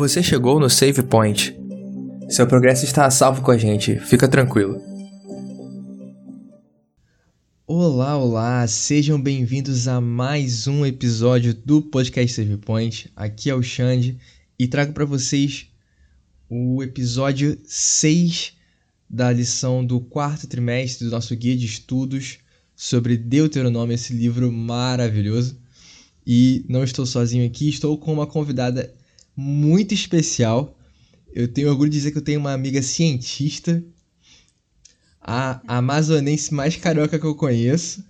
Você chegou no Save Point. Seu progresso está a salvo com a gente, fica tranquilo. Olá, olá, sejam bem-vindos a mais um episódio do podcast Save Point. Aqui é o Xande e trago para vocês o episódio 6 da lição do quarto trimestre do nosso guia de estudos sobre Deuteronômio, esse livro maravilhoso. E não estou sozinho aqui, estou com uma convidada muito especial. Eu tenho orgulho de dizer que eu tenho uma amiga cientista, a amazonense mais carioca que eu conheço.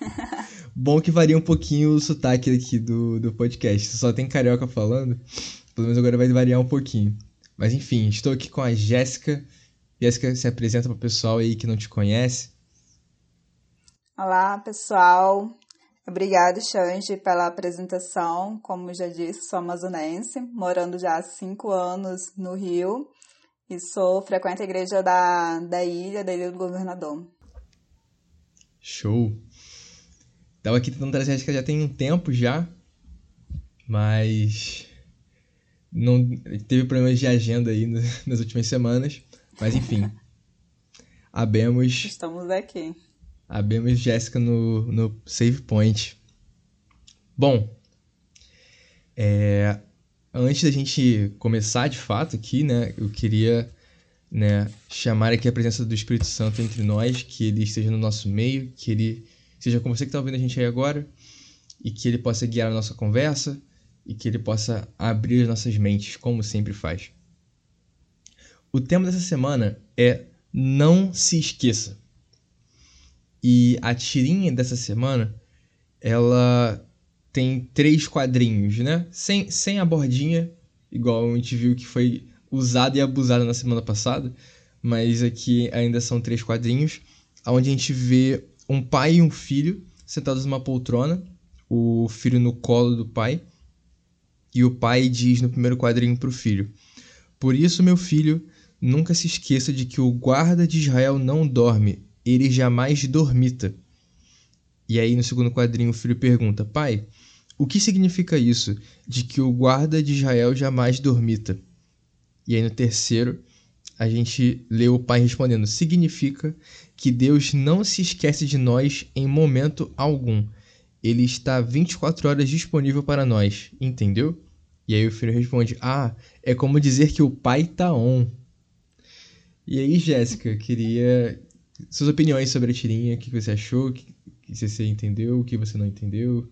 Bom que varia um pouquinho o sotaque aqui do, do podcast. Só tem carioca falando. Pelo menos agora vai variar um pouquinho. Mas enfim, estou aqui com a Jéssica. Jéssica, se apresenta para o pessoal aí que não te conhece. Olá, pessoal. Obrigada, Xande, pela apresentação. Como já disse, sou amazonense, morando já há cinco anos no Rio e sou frequente a igreja da, da ilha, da Ilha do Governador. Show! Tava aqui tentando trazer a Jéssica já tem um tempo já, mas não teve problemas de agenda aí nas últimas semanas, mas enfim. Abemos. Estamos aqui. Abemos Jéssica no, no Save Point. Bom, é, antes da gente começar de fato aqui, né, eu queria né, chamar aqui a presença do Espírito Santo entre nós, que ele esteja no nosso meio, que ele seja com você que está ouvindo a gente aí agora, e que ele possa guiar a nossa conversa, e que ele possa abrir as nossas mentes, como sempre faz. O tema dessa semana é Não se esqueça. E a tirinha dessa semana, ela tem três quadrinhos, né? Sem, sem a bordinha, igual a gente viu que foi usada e abusada na semana passada, mas aqui ainda são três quadrinhos, onde a gente vê um pai e um filho sentados numa poltrona, o filho no colo do pai, e o pai diz no primeiro quadrinho para o filho: Por isso, meu filho, nunca se esqueça de que o guarda de Israel não dorme, ele jamais dormita. E aí no segundo quadrinho o filho pergunta: Pai, o que significa isso de que o guarda de Israel jamais dormita? E aí no terceiro a gente lê o pai respondendo: Significa que Deus não se esquece de nós em momento algum. Ele está 24 horas disponível para nós, entendeu? E aí o filho responde: Ah, é como dizer que o pai tá on. E aí, Jéssica, queria suas opiniões sobre a tirinha, o que você achou, o que você entendeu, o que você não entendeu.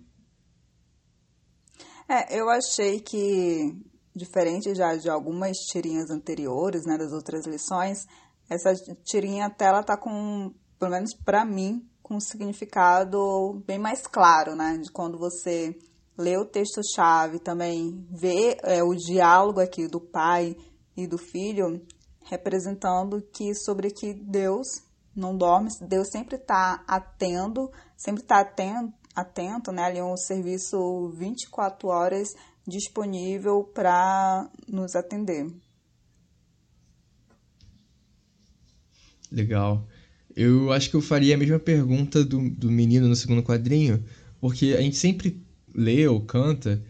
É, eu achei que, diferente já de algumas tirinhas anteriores, né, das outras lições, essa tirinha até ela tá com, pelo menos para mim, com um significado bem mais claro, né, de quando você lê o texto-chave, também vê é, o diálogo aqui do pai e do filho, representando que sobre que Deus não dorme, Deus sempre está atento, sempre está atento, atento, né? Ali é um serviço 24 horas disponível para nos atender. Legal. Eu acho que eu faria a mesma pergunta do, do menino no segundo quadrinho, porque a gente sempre lê ou canta,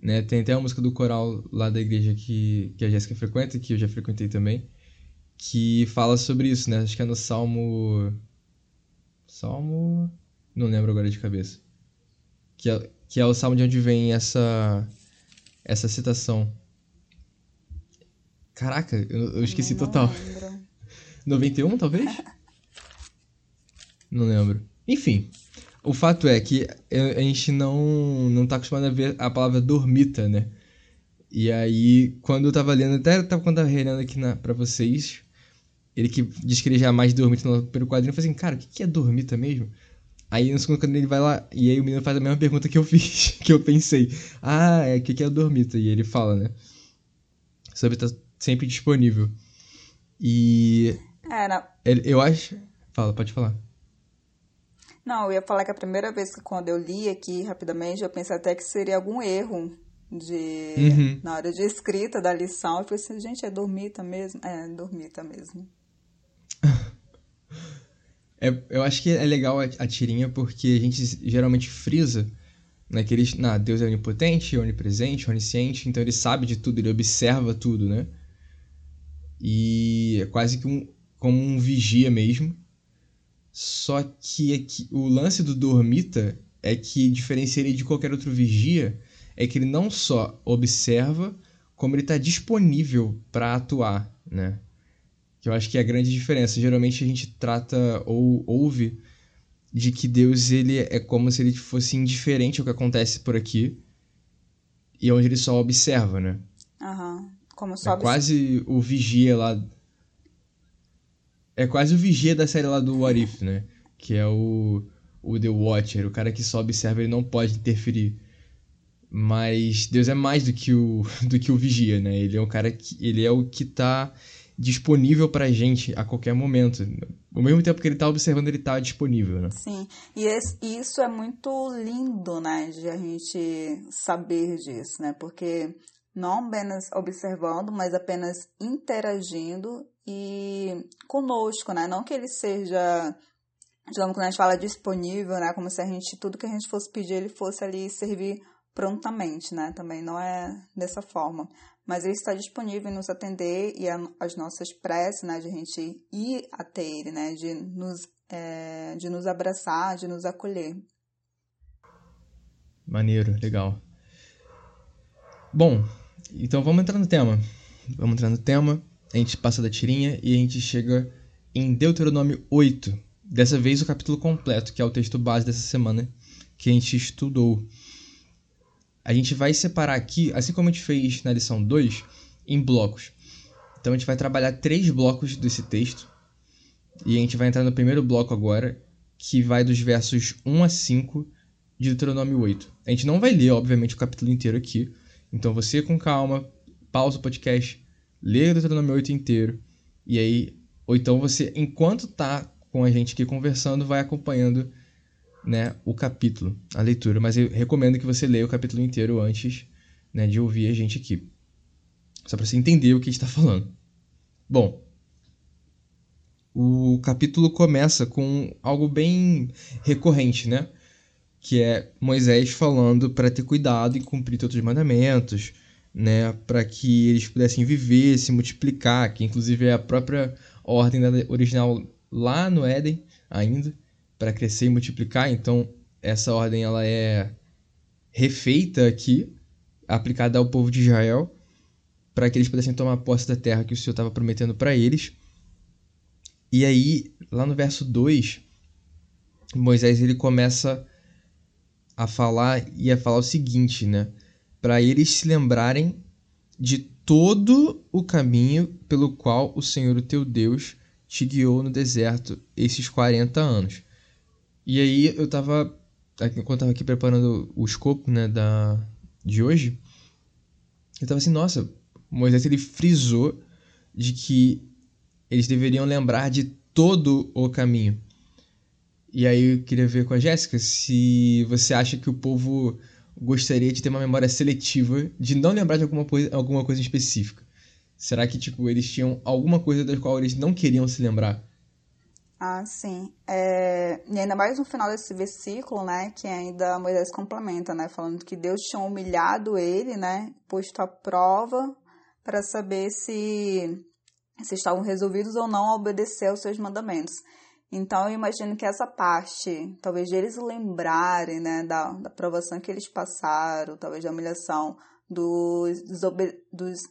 né? Tem até a música do coral lá da igreja que, que a Jéssica frequenta, que eu já frequentei também, que fala sobre isso, né? Acho que é no Salmo. Salmo. Não lembro agora de cabeça. Que é, que é o salmo de onde vem essa. essa citação. Caraca, eu, eu esqueci não total. Lembro. 91, talvez? não lembro. Enfim, o fato é que a gente não, não tá acostumado a ver a palavra dormita, né? E aí, quando eu tava lendo, até tava quando eu tava relendo aqui na, pra vocês, ele que diz que ele jamais dormita no primeiro quadrinho, eu falei assim, cara, o que é dormita mesmo? Aí no segundo quadrinho ele vai lá, e aí o menino faz a mesma pergunta que eu fiz, que eu pensei. Ah, é, o que é dormita? E ele fala, né? Sobre estar sempre disponível. E. É, não. Eu acho. Fala, pode falar. Não, eu ia falar que a primeira vez que quando eu li aqui rapidamente, eu pensei até que seria algum erro de Uhum. na hora de escrita da lição. Eu falei assim, gente, é dormita mesmo? É, dormita mesmo. É, eu acho que é legal a, a tirinha porque a gente geralmente frisa né? Que eles, não, Deus é onipotente, onipresente, onisciente, então ele sabe de tudo, ele observa tudo, né? E é quase que um, como um vigia mesmo. Só que aqui, o lance do dormita é que diferencia ele de qualquer outro vigia é que ele não só observa, como ele está disponível para atuar, né? Que eu acho que é a grande diferença. Geralmente a gente trata ou ouve de que Deus ele é como se ele fosse indiferente ao que acontece por aqui e onde ele só observa, né? Aham. Uhum. Como só é quase o vigia lá. É quase o vigia da série lá do What If, né? Que é o, o The Watcher, o cara que só observa, ele não pode interferir. Mas Deus é mais do que o, do que o vigia, né? Ele é o cara que. Ele é o que tá disponível pra gente a qualquer momento. Ao mesmo tempo que ele tá observando, ele tá disponível, né? Sim. E esse, isso é muito lindo, né? De a gente saber disso, né? Porque não apenas observando, mas apenas interagindo e conosco, né? Não que ele seja, digamos, quando a gente fala disponível, né? Como se a gente, tudo que a gente fosse pedir, ele fosse ali servir prontamente, né? Também não é dessa forma. Mas ele está disponível em nos atender e a, as nossas preces, né? De a gente ir até ele, né? De nos, é, de nos abraçar, de nos acolher. Maneiro, legal. Bom, então vamos entrar no tema. Vamos entrar no tema, a gente passa da tirinha e a gente chega em Deuteronômio 8. Dessa vez o capítulo completo, que é o texto base dessa semana que a gente estudou a gente vai separar aqui, assim como a gente fez na lição 2, em blocos. Então a gente vai trabalhar três blocos desse texto. E a gente vai entrar no primeiro bloco agora, que vai dos versos 1 a 5 de Deuteronômio 8. A gente não vai ler, obviamente, o capítulo inteiro aqui. Então você, com calma, pausa o podcast, lê o Deuteronômio 8 inteiro. E aí, ou então você, enquanto tá com a gente aqui conversando, vai acompanhando né, o capítulo, a leitura, mas eu recomendo que você leia o capítulo inteiro antes né, de ouvir a gente aqui. Só para você entender o que está falando. Bom, o capítulo começa com algo bem recorrente, né? Que é Moisés falando para ter cuidado e cumprir todos os mandamentos, né? Para que eles pudessem viver, se multiplicar, que inclusive é a própria ordem original lá no Éden ainda para crescer e multiplicar. Então, essa ordem ela é refeita aqui, aplicada ao povo de Israel, para que eles pudessem tomar posse da terra que o Senhor estava prometendo para eles. E aí, lá no verso 2, Moisés ele começa a falar e a falar o seguinte, né? Para eles se lembrarem de todo o caminho pelo qual o Senhor, o teu Deus, te guiou no deserto esses 40 anos. E aí eu tava. Enquanto eu tava aqui preparando o escopo, né, da, de hoje, eu tava assim, nossa, Moisés ele frisou de que eles deveriam lembrar de todo o caminho. E aí eu queria ver com a Jéssica se você acha que o povo gostaria de ter uma memória seletiva, de não lembrar de alguma coisa, alguma coisa específica. Será que tipo eles tinham alguma coisa da qual eles não queriam se lembrar? Ah, sim. É, e ainda mais no final desse versículo, né, que ainda Moisés complementa, né, falando que Deus tinha humilhado ele, né, posto à prova para saber se, se estavam resolvidos ou não a obedecer aos seus mandamentos. Então, eu imagino que essa parte, talvez eles lembrarem, né, da, da provação que eles passaram, talvez da humilhação, dos, dos,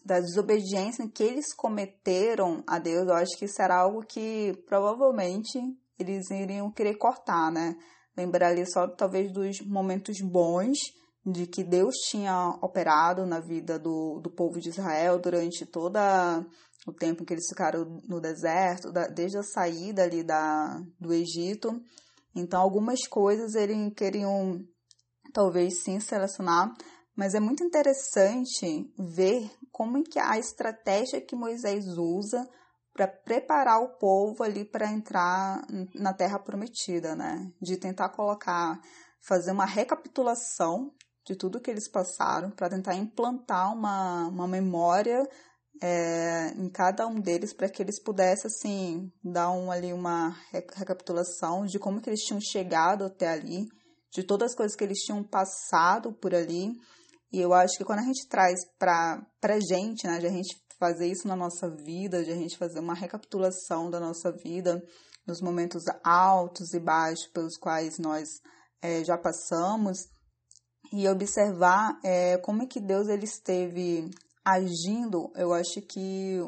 da desobediência que eles cometeram a Deus, eu acho que era algo que provavelmente eles iriam querer cortar, né? Lembrar ali só talvez dos momentos bons de que Deus tinha operado na vida do, do povo de Israel durante toda o tempo que eles ficaram no deserto, da, desde a saída ali da, do Egito. Então, algumas coisas eles queriam talvez sim selecionar, mas é muito interessante ver como que a estratégia que Moisés usa para preparar o povo ali para entrar na terra prometida, né? De tentar colocar, fazer uma recapitulação de tudo que eles passaram para tentar implantar uma, uma memória é, em cada um deles para que eles pudessem assim dar um, ali uma recapitulação de como que eles tinham chegado até ali de todas as coisas que eles tinham passado por ali. E eu acho que quando a gente traz para a gente, né, de a gente fazer isso na nossa vida, de a gente fazer uma recapitulação da nossa vida, nos momentos altos e baixos pelos quais nós é, já passamos, e observar é, como é que Deus ele esteve agindo, eu acho que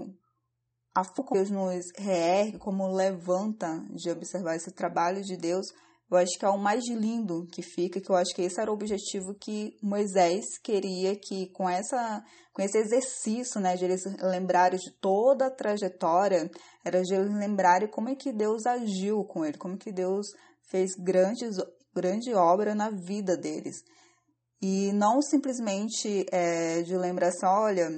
a Deus nos reergue, como levanta de observar esse trabalho de Deus, eu acho que é o mais lindo que fica, que eu acho que esse era o objetivo que Moisés queria que com essa com esse exercício, né, de eles lembrarem de toda a trajetória, era de eles lembrarem como é que Deus agiu com ele, como é que Deus fez grandes grande obra na vida deles. E não simplesmente é, de lembrar assim, olha,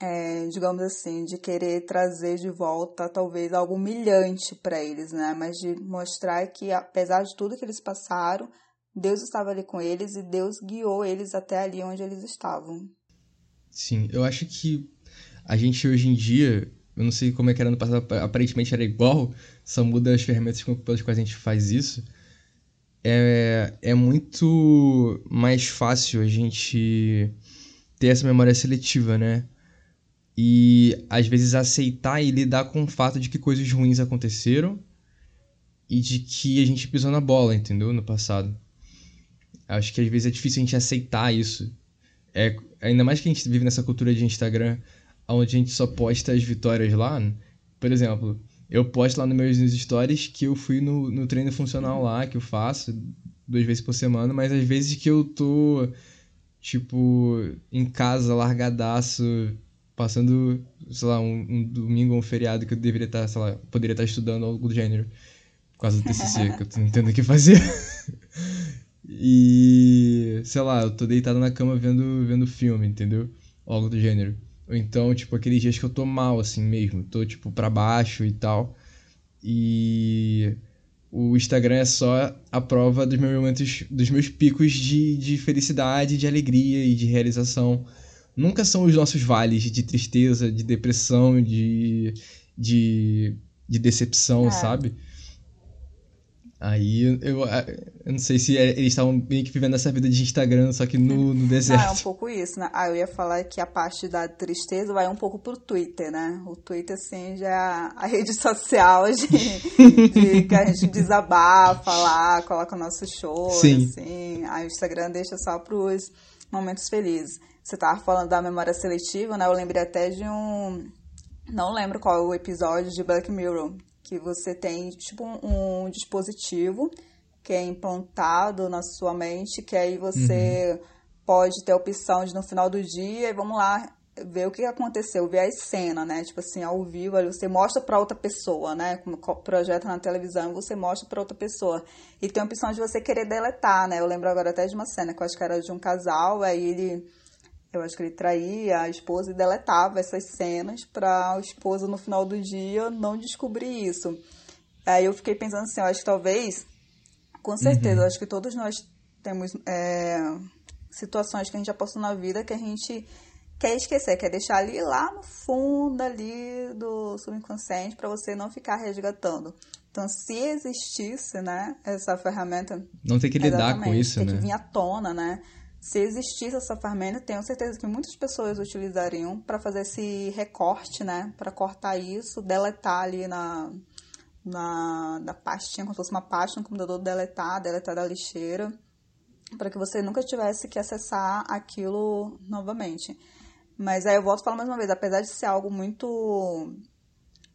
é, digamos assim, de querer trazer de volta talvez algo humilhante para eles, né? Mas de mostrar que, apesar de tudo que eles passaram, Deus estava ali com eles e Deus guiou eles até ali onde eles estavam. Sim, eu acho que a gente hoje em dia, eu não sei como é que era no passado, aparentemente era igual, só muda as ferramentas pelas quais a gente faz isso. É, é muito mais fácil a gente ter essa memória seletiva, né? E às vezes aceitar e lidar com o fato de que coisas ruins aconteceram e de que a gente pisou na bola, entendeu? No passado. Acho que às vezes é difícil a gente aceitar isso. É, ainda mais que a gente vive nessa cultura de Instagram, onde a gente só posta as vitórias lá. Por exemplo, eu posto lá nos meus stories que eu fui no, no treino funcional lá, que eu faço duas vezes por semana, mas às vezes que eu tô, tipo, em casa, largadaço, passando, sei lá, um, um domingo ou um feriado que eu deveria estar, sei lá, poderia estar estudando algo do gênero. Por causa do TCC, que eu tô entendendo o que fazer. e, sei lá, eu tô deitado na cama vendo, vendo filme, entendeu? Algo do gênero. Ou então, tipo, aqueles dias que eu tô mal, assim mesmo. Tô, tipo, pra baixo e tal. E o Instagram é só a prova dos meus momentos, dos meus picos de, de felicidade, de alegria e de realização nunca são os nossos vales de tristeza, de depressão, de, de, de decepção, é. sabe? Aí eu, eu não sei se é, eles estavam meio que vivendo essa vida de Instagram, só que no, no deserto. Não, é um pouco isso, né? Ah, eu ia falar que a parte da tristeza vai um pouco pro Twitter, né? O Twitter, assim, já é a rede social de, de que a gente desabafa lá, coloca o nosso show, Sim. assim. Aí o Instagram deixa só pros momentos felizes. Você tava falando da memória seletiva, né? Eu lembrei até de um. Não lembro qual é o episódio de Black Mirror. Que você tem, tipo, um, um dispositivo que é implantado na sua mente, que aí você uhum. pode ter a opção de no final do dia, vamos lá, ver o que aconteceu, ver a cena, né? Tipo assim, ao vivo, você mostra para outra pessoa, né? Como projeta na televisão, você mostra para outra pessoa. E tem a opção de você querer deletar, né? Eu lembro agora até de uma cena que eu acho que era de um casal, aí ele eu acho que ele traía a esposa e deletava essas cenas para a esposa no final do dia não descobrir isso. Aí eu fiquei pensando assim, eu acho que talvez, com certeza, uhum. eu acho que todos nós temos é, situações que a gente já passou na vida que a gente quer esquecer, quer deixar ali lá no fundo ali do subconsciente para você não ficar resgatando. Então, se existisse, né, essa ferramenta... Não ter que lidar com isso, tem né? que vir à tona, né? Se existisse essa ferramenta, tenho certeza que muitas pessoas utilizariam para fazer esse recorte, né? Para cortar isso, deletar ali na, na, na pastinha, como se fosse uma pasta no computador, deletar, deletar da lixeira, para que você nunca tivesse que acessar aquilo novamente. Mas aí eu volto a falar mais uma vez, apesar de ser algo muito,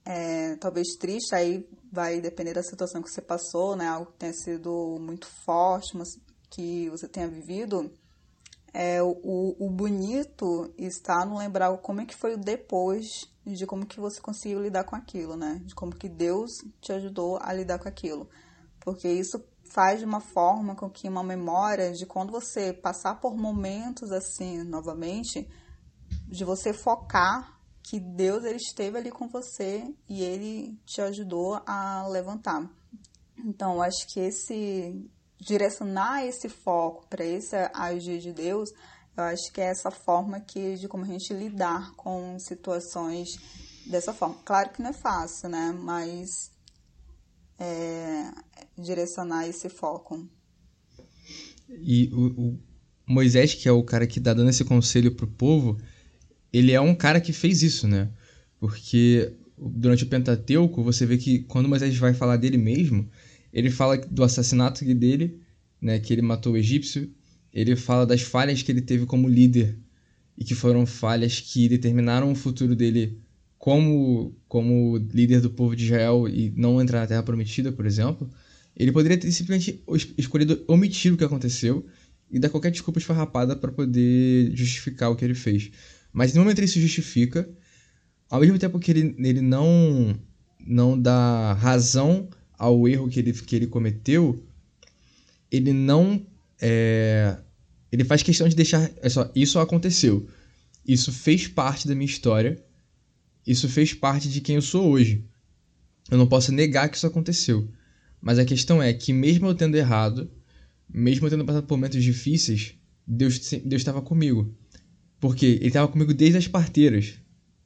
é, talvez triste, aí vai depender da situação que você passou, né? Algo que tenha sido muito forte, mas que você tenha vivido é, o, o bonito está no lembrar como é que foi o depois de como que você conseguiu lidar com aquilo, né? De como que Deus te ajudou a lidar com aquilo. Porque isso faz de uma forma com que uma memória de quando você passar por momentos assim novamente, de você focar que Deus ele esteve ali com você e ele te ajudou a levantar. Então, acho que esse direcionar esse foco para esse agir de Deus, eu acho que é essa forma que de como a gente lidar com situações dessa forma. Claro que não é fácil, né? Mas é, direcionar esse foco. E o, o Moisés, que é o cara que tá dando esse conselho pro povo, ele é um cara que fez isso, né? Porque durante o Pentateuco, você vê que quando Moisés vai falar dele mesmo, ele fala do assassinato dele, né, que ele matou o egípcio, ele fala das falhas que ele teve como líder e que foram falhas que determinaram o futuro dele como como líder do povo de Israel e não entrar na Terra Prometida, por exemplo. Ele poderia ter simplesmente escolhido omitir o que aconteceu e dar qualquer desculpa esfarrapada para poder justificar o que ele fez. Mas no momento ele se justifica, ao mesmo tempo que ele, ele não, não dá razão ao erro que ele, que ele cometeu, ele não. É, ele faz questão de deixar. É só, isso aconteceu. Isso fez parte da minha história. Isso fez parte de quem eu sou hoje. Eu não posso negar que isso aconteceu. Mas a questão é que, mesmo eu tendo errado, mesmo eu tendo passado por momentos difíceis, Deus estava comigo. Porque Ele estava comigo desde as parteiras,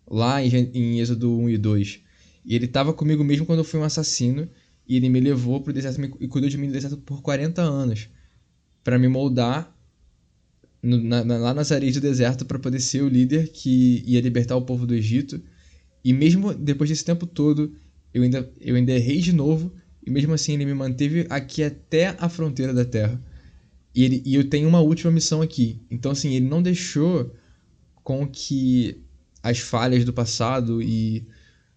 lá em, em Êxodo 1 e 2. E Ele estava comigo mesmo quando eu fui um assassino, e Ele me levou para o deserto e cuidou de mim no deserto por 40 anos, para me moldar no, na, lá nas areias do deserto para poder ser o líder que ia libertar o povo do Egito. E mesmo depois desse tempo todo, eu ainda, eu ainda errei de novo e mesmo assim ele me manteve aqui até a fronteira da Terra. E, ele, e eu tenho uma última missão aqui. Então, assim, ele não deixou com que as falhas do passado e.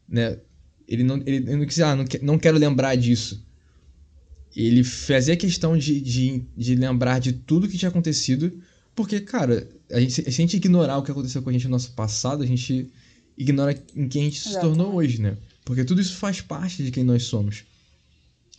Né, ele não, ele, ele não quis, ah, não, não quero lembrar disso. Ele fazia questão de, de, de lembrar de tudo que tinha acontecido, porque, cara, a gente, se a gente ignorar o que aconteceu com a gente no nosso passado, a gente ignora em quem a gente se tornou hoje, né? Porque tudo isso faz parte de quem nós somos.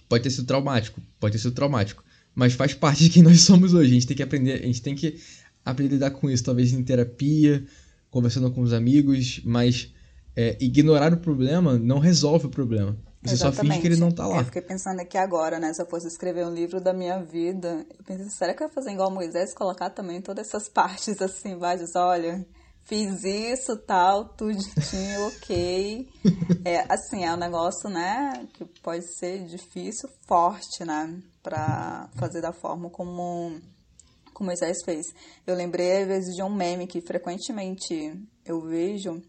Pode ter sido traumático, pode ter sido traumático, mas faz parte de quem nós somos hoje. A gente tem que aprender, a gente tem que aprender a lidar com isso, talvez em terapia, conversando com os amigos, mas é, ignorar o problema não resolve o problema. Você Exatamente. só finge que ele não tá lá. Eu fiquei pensando aqui agora, né? Se eu fosse escrever um livro da minha vida, eu pensei, será que eu ia fazer igual Moisés, colocar também todas essas partes assim, vários, olha, fiz isso, tal, tudinho, ok. É, assim, é um negócio, né, que pode ser difícil, forte, né, pra fazer da forma como, como Moisés fez. Eu lembrei, às vezes, de um meme que frequentemente eu vejo,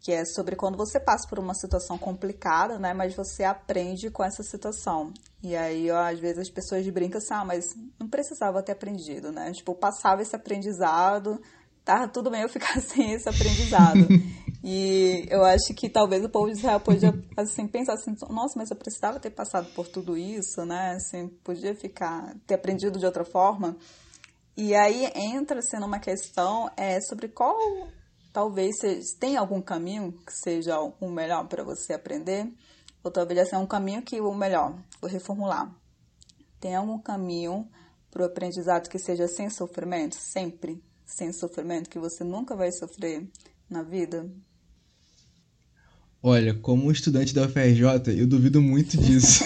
que é sobre quando você passa por uma situação complicada, né, mas você aprende com essa situação. E aí, ó, às vezes, as pessoas brincam assim, ah, mas não precisava ter aprendido, né? Tipo, passava esse aprendizado tava tudo bem eu ficar sem esse aprendizado. e eu acho que talvez o povo de Israel podia assim, pensar assim, nossa, mas eu precisava ter passado por tudo isso, né? Assim, podia ficar, ter aprendido de outra forma. E aí entra sendo uma questão é, sobre qual talvez tem algum caminho que seja o melhor para você aprender, ou talvez assim, um caminho que o melhor, vou reformular. Tem algum caminho para o aprendizado que seja sem sofrimento, sempre? sem sofrimento que você nunca vai sofrer na vida? Olha, como estudante da UFRJ, eu duvido muito disso.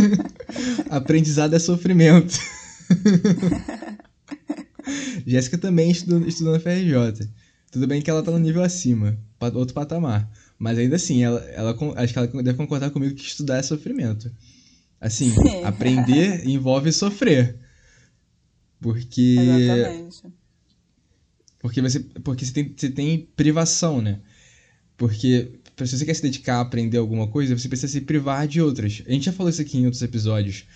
Aprendizado é sofrimento. Jéssica também estudou, estudou na UFRJ. Tudo bem que ela tá no nível acima, outro patamar. Mas ainda assim, ela, ela, acho que ela deve concordar comigo que estudar é sofrimento. Assim, Sim. aprender envolve sofrer. Porque. Exatamente. Porque você, porque você, tem, você tem privação, né? Porque se você quer se dedicar a aprender alguma coisa, você precisa se privar de outras. A gente já falou isso aqui em outros episódios.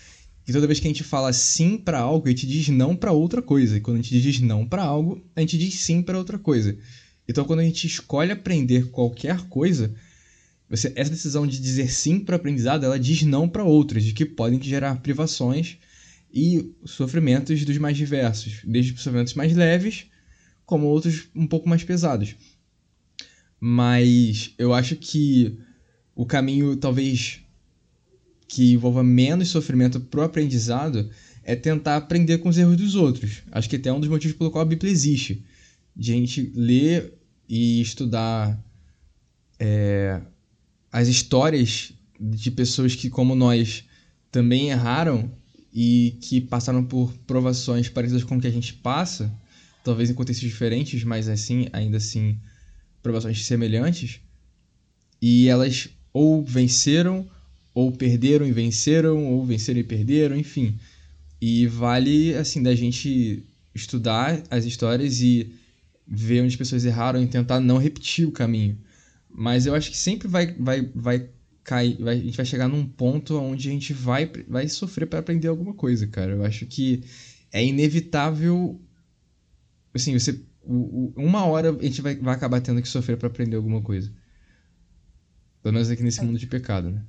Que toda vez que a gente fala sim para algo, a gente diz não para outra coisa. E quando a gente diz não para algo, a gente diz sim para outra coisa. Então, quando a gente escolhe aprender qualquer coisa, você, essa decisão de dizer sim para o aprendizado, ela diz não para outras, de que podem gerar privações e sofrimentos dos mais diversos, desde sofrimentos mais leves como outros um pouco mais pesados. Mas eu acho que o caminho talvez que envolva menos sofrimento pro aprendizado é tentar aprender com os erros dos outros. Acho que até é um dos motivos pelo qual a Bíblia existe. De a gente ler e estudar é, as histórias de pessoas que, como nós, também erraram e que passaram por provações parecidas com o que a gente passa talvez em contextos diferentes, mas assim, ainda assim, provações semelhantes. E elas ou venceram, ou perderam e venceram, ou venceram e perderam, enfim. E vale, assim, da gente estudar as histórias e ver onde as pessoas erraram e tentar não repetir o caminho. Mas eu acho que sempre vai, vai, vai cair, vai, a gente vai chegar num ponto onde a gente vai, vai sofrer para aprender alguma coisa, cara. Eu acho que é inevitável. Assim, você. Uma hora a gente vai, vai acabar tendo que sofrer para aprender alguma coisa. Pelo menos aqui nesse é. mundo de pecado, né?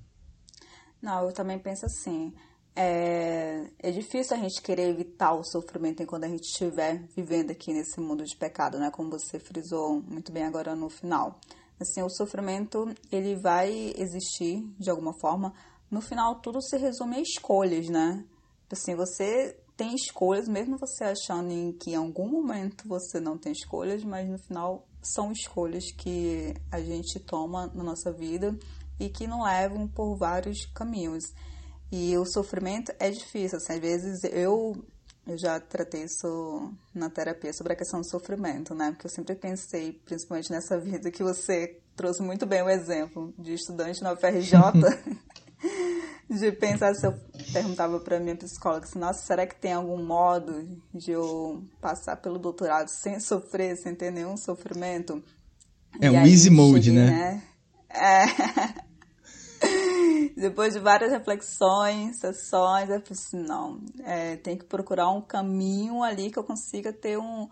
Não, eu também penso assim. É, é difícil a gente querer evitar o sofrimento enquanto a gente estiver vivendo aqui nesse mundo de pecado, né? Como você frisou muito bem agora no final. Assim, o sofrimento, ele vai existir de alguma forma. No final, tudo se resume a escolhas, né? Assim, você tem escolhas, mesmo você achando em que em algum momento você não tem escolhas, mas no final são escolhas que a gente toma na nossa vida e que não levam por vários caminhos. E o sofrimento é difícil, assim, às vezes eu, eu já tratei isso na terapia sobre a questão do sofrimento, né? Porque eu sempre pensei, principalmente nessa vida que você trouxe muito bem o exemplo de estudante na UFRJ, de pensar se eu perguntava para minha psicóloga assim, nossa, será que tem algum modo de eu passar pelo doutorado sem sofrer, sem ter nenhum sofrimento? É e um easy mode, cheguei, né? né? É. Depois de várias reflexões, sessões, eu pensei, assim, não, é, tem que procurar um caminho ali que eu consiga ter um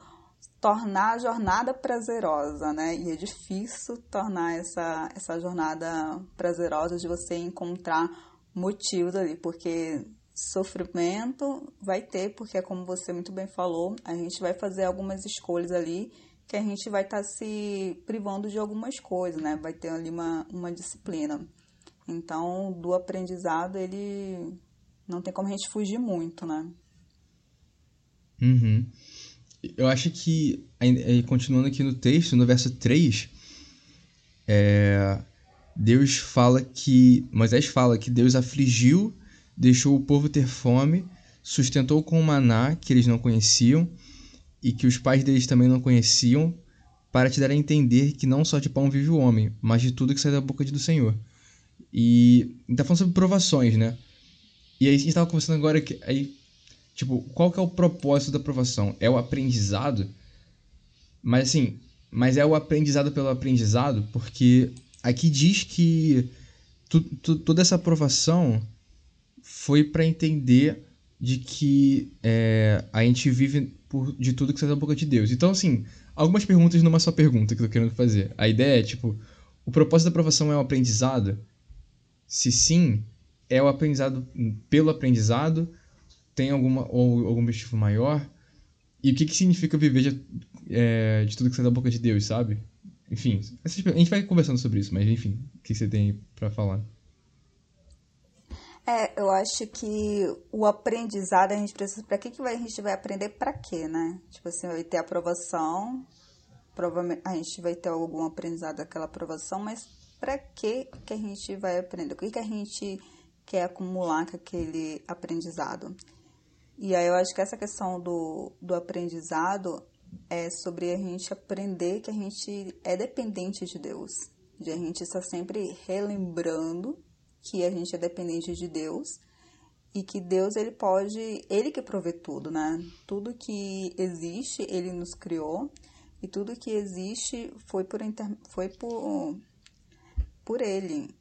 tornar a jornada prazerosa, né? E é difícil tornar essa, essa jornada prazerosa de você encontrar motivos ali, porque sofrimento vai ter, porque é como você muito bem falou, a gente vai fazer algumas escolhas ali que a gente vai estar tá se privando de algumas coisas, né? Vai ter ali uma, uma disciplina. Então, do aprendizado, ele não tem como a gente fugir muito, né? Uhum. Eu acho que, continuando aqui no texto, no verso 3, é, Deus fala que. Moisés fala que Deus afligiu, deixou o povo ter fome, sustentou com o maná que eles não conheciam e que os pais deles também não conheciam, para te dar a entender que não só de pão vive o homem, mas de tudo que sai da boca do Senhor. E tá falando sobre provações, né? E aí a gente tava conversando agora que aí tipo, qual que é o propósito da provação? É o aprendizado? Mas assim, mas é o aprendizado pelo aprendizado, porque aqui diz que tu, tu, toda essa aprovação foi para entender de que é, a gente vive por, de tudo que sai da boca de Deus. Então, assim, algumas perguntas numa só pergunta que eu tô querendo fazer. A ideia é, tipo, o propósito da aprovação é o aprendizado? Se sim, é o aprendizado pelo aprendizado? Tem alguma, ou, algum objetivo maior? E o que, que significa viver de, é, de tudo que sai da boca de Deus, sabe? Enfim, a gente vai conversando sobre isso, mas enfim, o que você tem para falar? É, eu acho que o aprendizado a gente precisa. Para que, que a gente vai aprender para quê, né? Tipo assim, vai ter aprovação, provavelmente a gente vai ter algum aprendizado daquela aprovação, mas para que que a gente vai aprender? O que que a gente quer acumular com aquele aprendizado? E aí eu acho que essa questão do, do aprendizado é sobre a gente aprender que a gente é dependente de Deus, de a gente estar sempre relembrando que a gente é dependente de Deus e que Deus ele pode, ele que provê tudo, né? Tudo que existe, ele nos criou e tudo que existe foi por inter... foi por por ele.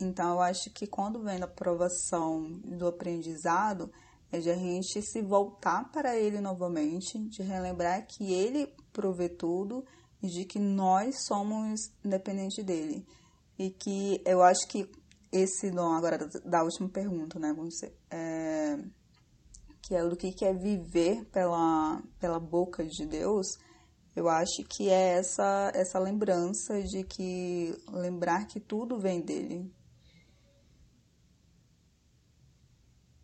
Então, eu acho que quando vem a aprovação do aprendizado, é de a gente se voltar para ele novamente, de relembrar que ele provê tudo e de que nós somos independentes dele. E que eu acho que esse dom agora da última pergunta, né, você, é, que é do que é viver pela, pela boca de Deus, eu acho que é essa, essa lembrança de que lembrar que tudo vem dele.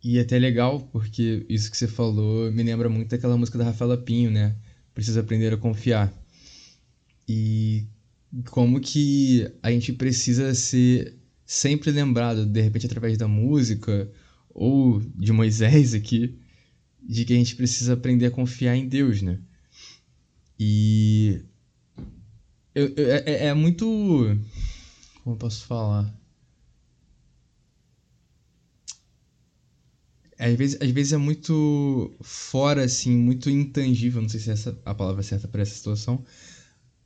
E é até legal, porque isso que você falou me lembra muito daquela música da Rafaela Pinho, né? Precisa aprender a confiar. E como que a gente precisa ser sempre lembrado, de repente através da música ou de Moisés aqui, de que a gente precisa aprender a confiar em Deus, né? E eu, eu, é, é muito. Como eu posso falar? às vezes, às vezes é muito fora, assim, muito intangível, não sei se essa a palavra certa para essa situação,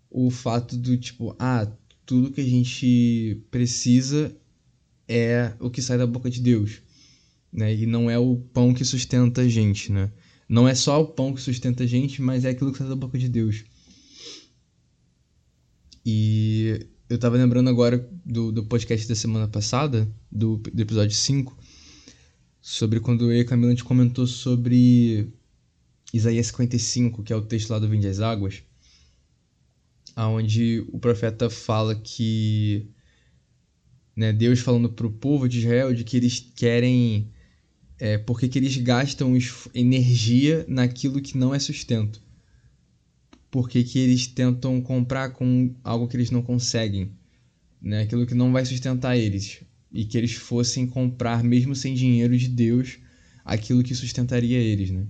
o fato do tipo, ah, tudo que a gente precisa é o que sai da boca de Deus, né? E não é o pão que sustenta a gente, né? Não é só o pão que sustenta a gente, mas é aquilo que sai da boca de Deus. E eu tava lembrando agora do, do podcast da semana passada, do, do episódio 5, sobre quando eu e a Camila comentou sobre Isaías 55, que é o texto lá do Vinde às Águas aonde o profeta fala que né, Deus falando para o povo de Israel de que eles querem é, porque que eles gastam energia naquilo que não é sustento. Porque que eles tentam comprar com algo que eles não conseguem né, aquilo que não vai sustentar eles. E que eles fossem comprar mesmo sem dinheiro de Deus aquilo que sustentaria eles né.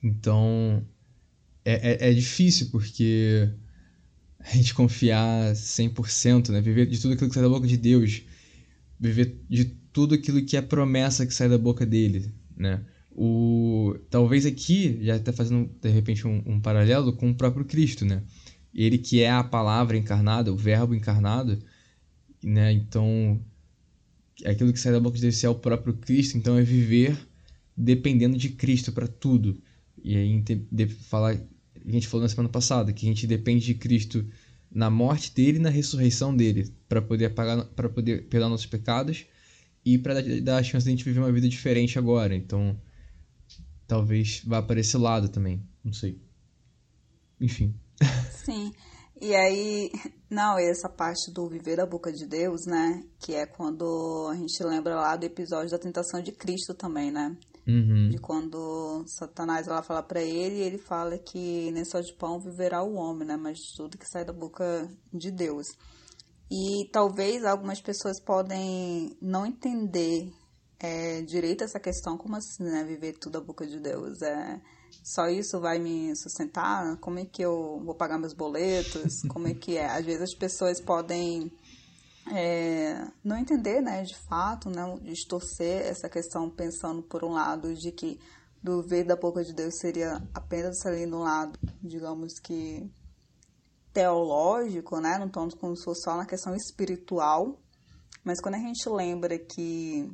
Então é, é, é difícil porque a gente confiar 100%, né? Viver de tudo aquilo que sai da boca de Deus, viver de tudo aquilo que é promessa que sai da boca dele, né? O, talvez aqui, já está fazendo de repente um, um, paralelo com o próprio Cristo, né? Ele que é a palavra encarnada, o verbo encarnado, né? Então, aquilo que sai da boca de Deus é o próprio Cristo, então é viver dependendo de Cristo para tudo. E aí de, falar, a gente falou na semana passada, que a gente depende de Cristo na morte dele e na ressurreição dele, para poder pagar para poder perdoar nossos pecados e para dar, dar a chance de a gente viver uma vida diferente agora. Então, talvez vá para esse lado também, não sei. Enfim. Sim. E aí, não, essa parte do viver da boca de Deus, né? Que é quando a gente lembra lá do episódio da tentação de Cristo também, né? Uhum. De quando Satanás ela fala para ele, ele fala que nem só de pão viverá o homem, né? Mas de tudo que sai da boca de Deus. E talvez algumas pessoas podem não entender é, direito essa questão, como assim, né? Viver tudo da boca de Deus. É, só isso vai me sustentar? Como é que eu vou pagar meus boletos? Como é que é? Às vezes as pessoas podem é, não entender, né, de fato, né, distorcer essa questão pensando por um lado de que do ver da boca de Deus seria apenas ali no lado, digamos que teológico, né, não tanto como se fosse só na questão espiritual, mas quando a gente lembra que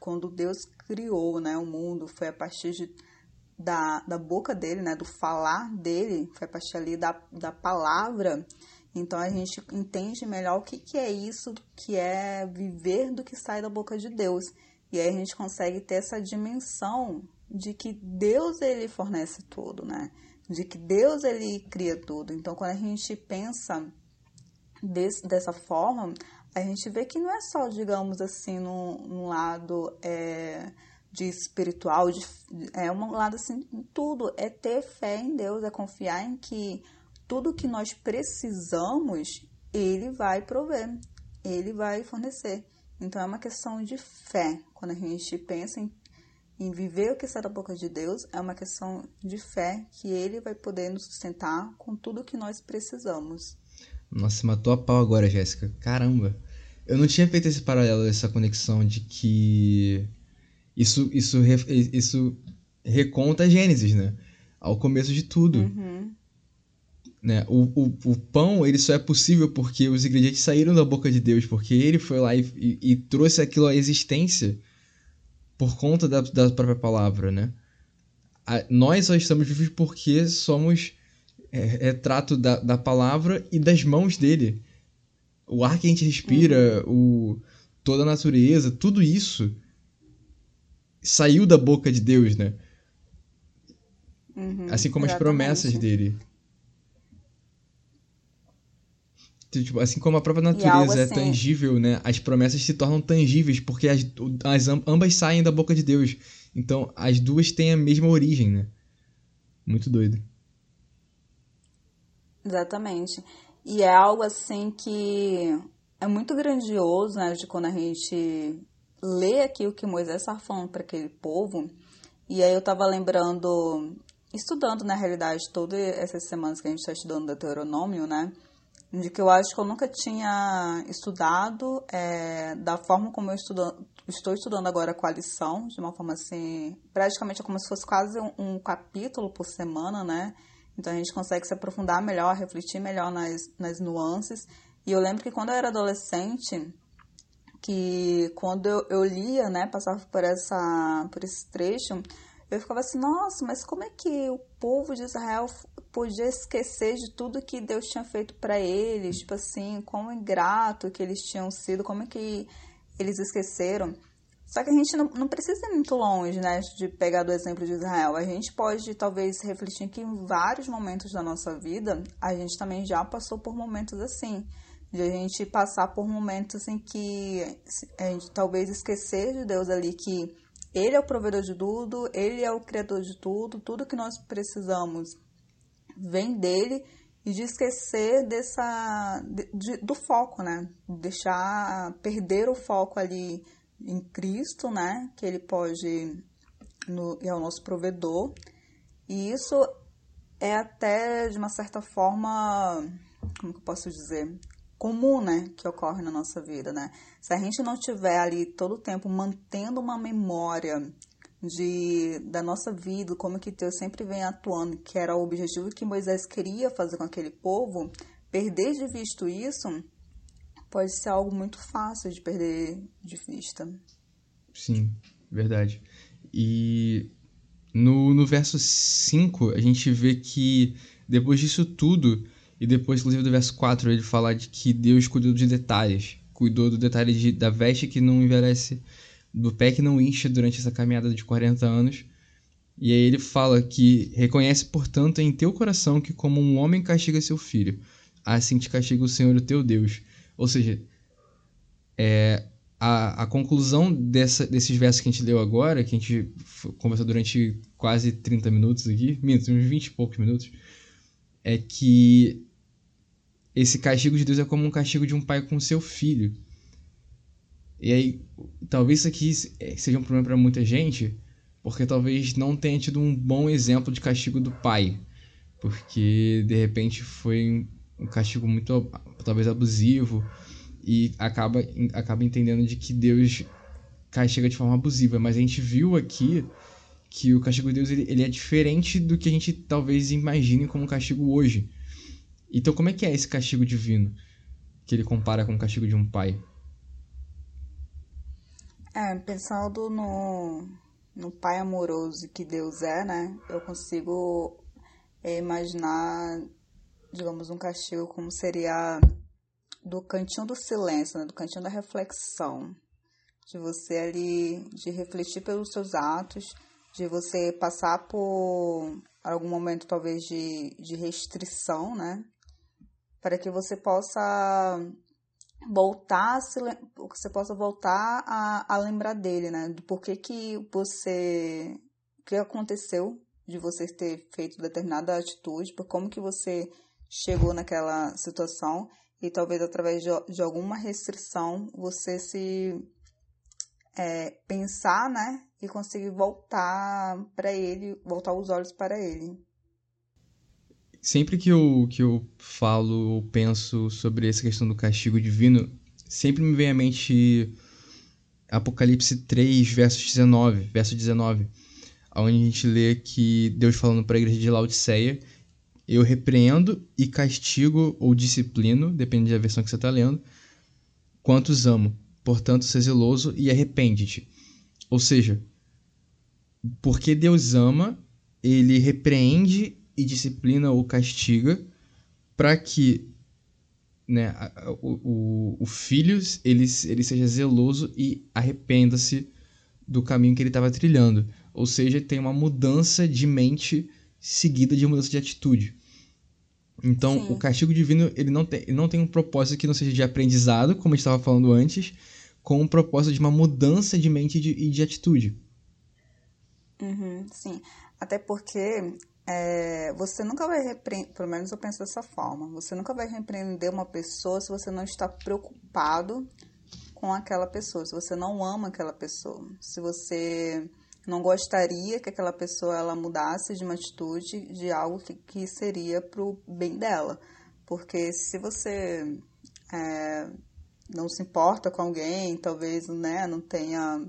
quando Deus criou, né, o mundo foi a partir de, da, da boca dele, né, do falar dele, foi a partir ali da, da palavra, então a gente entende melhor o que, que é isso, que é viver do que sai da boca de Deus. E aí a gente consegue ter essa dimensão de que Deus ele fornece tudo, né? De que Deus ele cria tudo. Então quando a gente pensa desse, dessa forma, a gente vê que não é só, digamos assim, num, lado é, de espiritual, de, é um lado assim, tudo é ter fé em Deus, é confiar em que tudo que nós precisamos, ele vai prover, ele vai fornecer. Então é uma questão de fé. Quando a gente pensa em, em viver o que está da boca de Deus, é uma questão de fé que ele vai poder nos sustentar com tudo que nós precisamos. Nossa, matou a pau agora, Jéssica. Caramba. Eu não tinha feito esse paralelo, essa conexão de que isso isso isso reconta Gênesis, né? Ao começo de tudo. Uhum. Né? O, o, o pão ele só é possível porque os ingredientes saíram da boca de Deus, porque ele foi lá e, e, e trouxe aquilo à existência por conta da, da própria palavra. Né? A, nós só estamos vivos porque somos é, retrato da, da palavra e das mãos dele. O ar que a gente respira, uhum. o, toda a natureza, tudo isso saiu da boca de Deus, né? Uhum, assim como exatamente. as promessas dele. Tipo, assim como a própria natureza é assim... é tangível, né? As promessas se tornam tangíveis porque as, as ambas saem da boca de Deus. Então, as duas têm a mesma origem, né? Muito doido. Exatamente. E é algo assim que é muito grandioso, né? De quando a gente lê aqui o que Moisés estava falando para aquele povo. E aí eu estava lembrando, estudando na realidade todas essas semanas que a gente está estudando Deuteronômio, né? De que eu acho que eu nunca tinha estudado é, da forma como eu, estudo, estou estudando agora a coalição, de uma forma assim, praticamente é como se fosse quase um, um capítulo por semana, né? Então a gente consegue se aprofundar melhor, refletir melhor nas, nas nuances. E eu lembro que quando eu era adolescente, que quando eu, eu lia, né, passava por, essa, por esse trecho, eu ficava assim, nossa, mas como é que o povo de Israel podia esquecer de tudo que Deus tinha feito para eles? Tipo assim, quão ingrato que eles tinham sido, como é que eles esqueceram? Só que a gente não, não precisa ir muito longe, né, de pegar do exemplo de Israel. A gente pode, talvez, refletir que em vários momentos da nossa vida, a gente também já passou por momentos assim. De a gente passar por momentos em que a gente talvez esquecer de Deus ali, que Ele é o provedor de tudo, Ele é o criador de tudo, tudo que nós precisamos vem dele e de esquecer dessa de, de, do foco, né? Deixar perder o foco ali em Cristo, né? Que ele pode no, é o nosso provedor. E isso é até de uma certa forma, como que eu posso dizer, comum, né, que ocorre na nossa vida, né? Se a gente não tiver ali todo o tempo mantendo uma memória de da nossa vida, como que Deus sempre vem atuando, que era o objetivo que Moisés queria fazer com aquele povo, perder de vista isso pode ser algo muito fácil de perder de vista. Sim, verdade. E no, no verso 5, a gente vê que depois disso tudo, e depois, inclusive, do verso 4, ele fala de que Deus cuidou de detalhes. Cuidou do detalhe de, da veste que não envelhece, do pé que não incha durante essa caminhada de 40 anos. E aí ele fala que reconhece, portanto, em teu coração que como um homem castiga seu filho, assim te castiga o Senhor o teu Deus. Ou seja, é, a, a conclusão dessa, desses versos que a gente leu agora, que a gente conversou durante quase 30 minutos aqui, uns 20 e poucos minutos, é que esse castigo de Deus é como um castigo de um pai com seu filho. E aí, talvez isso aqui seja um problema para muita gente, porque talvez não tenha tido um bom exemplo de castigo do pai. Porque, de repente, foi um castigo muito talvez abusivo e acaba, acaba entendendo de que Deus castiga de forma abusiva. Mas a gente viu aqui que o castigo de Deus ele, ele é diferente do que a gente talvez imagine como castigo hoje. Então como é que é esse castigo divino que ele compara com o castigo de um pai? É, pensando no, no pai amoroso que Deus é, né? Eu consigo é, imaginar digamos, um castigo como seria do cantinho do silêncio, né? do cantinho da reflexão, de você ali, de refletir pelos seus atos, de você passar por algum momento talvez de, de restrição, né? Para que você possa voltar, se, você possa voltar a, a lembrar dele, né? Do porquê que você, que aconteceu de você ter feito determinada atitude, por como que você chegou naquela situação e talvez através de, de alguma restrição você se é, pensar, né, e conseguir voltar para ele, voltar os olhos para ele. Sempre que eu, que eu falo ou penso sobre essa questão do castigo divino, sempre me vem à mente Apocalipse 3, verso 19, verso 19, onde a gente lê que Deus falando para a igreja de Laodiceia eu repreendo e castigo ou disciplino, depende da versão que você está lendo, quantos amo. Portanto, seja zeloso e arrepende-te. Ou seja, porque Deus ama, ele repreende e disciplina ou castiga para que né, o, o, o filho ele, ele seja zeloso e arrependa-se do caminho que ele estava trilhando. Ou seja, tem uma mudança de mente seguida de mudança de atitude. Então, Sim. o castigo divino, ele não tem, ele não tem um propósito que não seja de aprendizado, como a gente estava falando antes, com um propósito de uma mudança de mente e de, e de atitude. Uhum, sim. Até porque é, você nunca vai repreender, pelo menos eu penso dessa forma, você nunca vai repreender uma pessoa se você não está preocupado com aquela pessoa, se você não ama aquela pessoa, se você não gostaria que aquela pessoa ela mudasse de uma atitude de algo que, que seria pro bem dela. Porque se você é, não se importa com alguém, talvez né, não tenha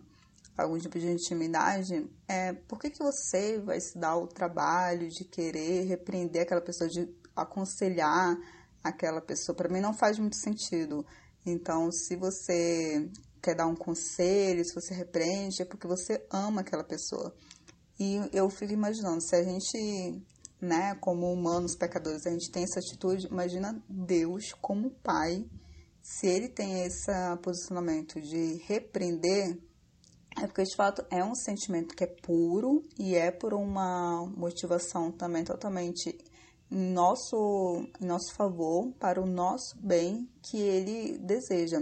algum tipo de intimidade, é, por que, que você vai se dar o trabalho de querer repreender aquela pessoa, de aconselhar aquela pessoa? Para mim não faz muito sentido. Então, se você quer dar um conselho, se você repreende, é porque você ama aquela pessoa. E eu fico imaginando, se a gente, né, como humanos pecadores, a gente tem essa atitude, imagina Deus como pai, se ele tem esse posicionamento de repreender, é porque de fato é um sentimento que é puro e é por uma motivação também totalmente em nosso, em nosso favor, para o nosso bem que ele deseja.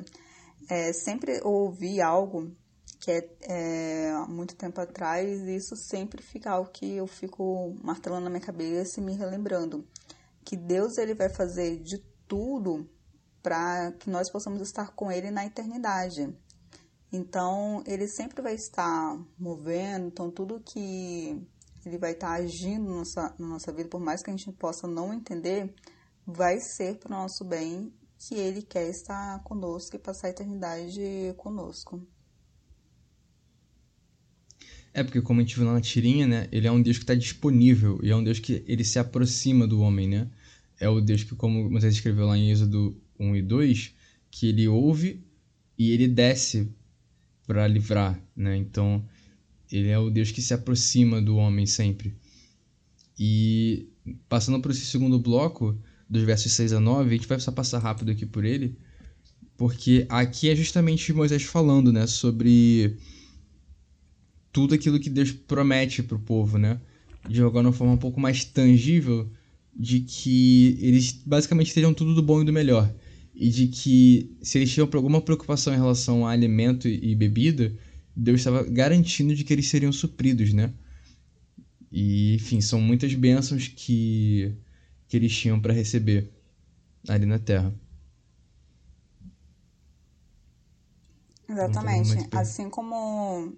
É, sempre ouvi algo que é, é, muito tempo atrás, e isso sempre fica algo que eu fico martelando na minha cabeça e me relembrando. Que Deus ele vai fazer de tudo para que nós possamos estar com Ele na eternidade. Então, Ele sempre vai estar movendo, então tudo que Ele vai estar agindo na nossa, na nossa vida, por mais que a gente possa não entender, vai ser para o nosso bem que Ele quer estar conosco e passar a eternidade conosco. É, porque como a gente viu lá na tirinha, né? Ele é um Deus que está disponível e é um Deus que ele se aproxima do homem, né? É o Deus que, como Moisés escreveu lá em Êxodo 1 e 2, que ele ouve e ele desce para livrar, né? Então, ele é o Deus que se aproxima do homem sempre. E passando por esse segundo bloco, dos versos 6 a 9, a gente vai só passar rápido aqui por ele, porque aqui é justamente Moisés falando, né, sobre tudo aquilo que Deus promete para o povo, né? De alguma forma um pouco mais tangível, de que eles basicamente teriam tudo do bom e do melhor. E de que se eles tinham alguma preocupação em relação a alimento e bebida, Deus estava garantindo de que eles seriam supridos, né? E, enfim, são muitas bênçãos que, que eles tinham para receber ali na Terra. Exatamente. Assim como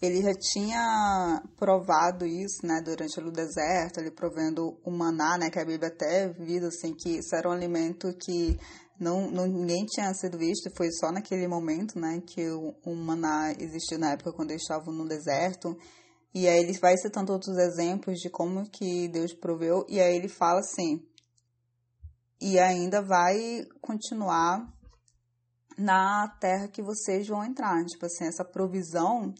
ele já tinha provado isso, né, durante o deserto, ele provendo o maná, né, que a Bíblia até diz assim que isso era um alimento que não, não ninguém tinha sido visto, foi só naquele momento, né, que o, o maná existiu na época quando eles estavam no deserto. E aí ele vai citando outros exemplos de como que Deus proveu, e aí ele fala assim: "E ainda vai continuar na terra que vocês vão entrar". Tipo assim, essa provisão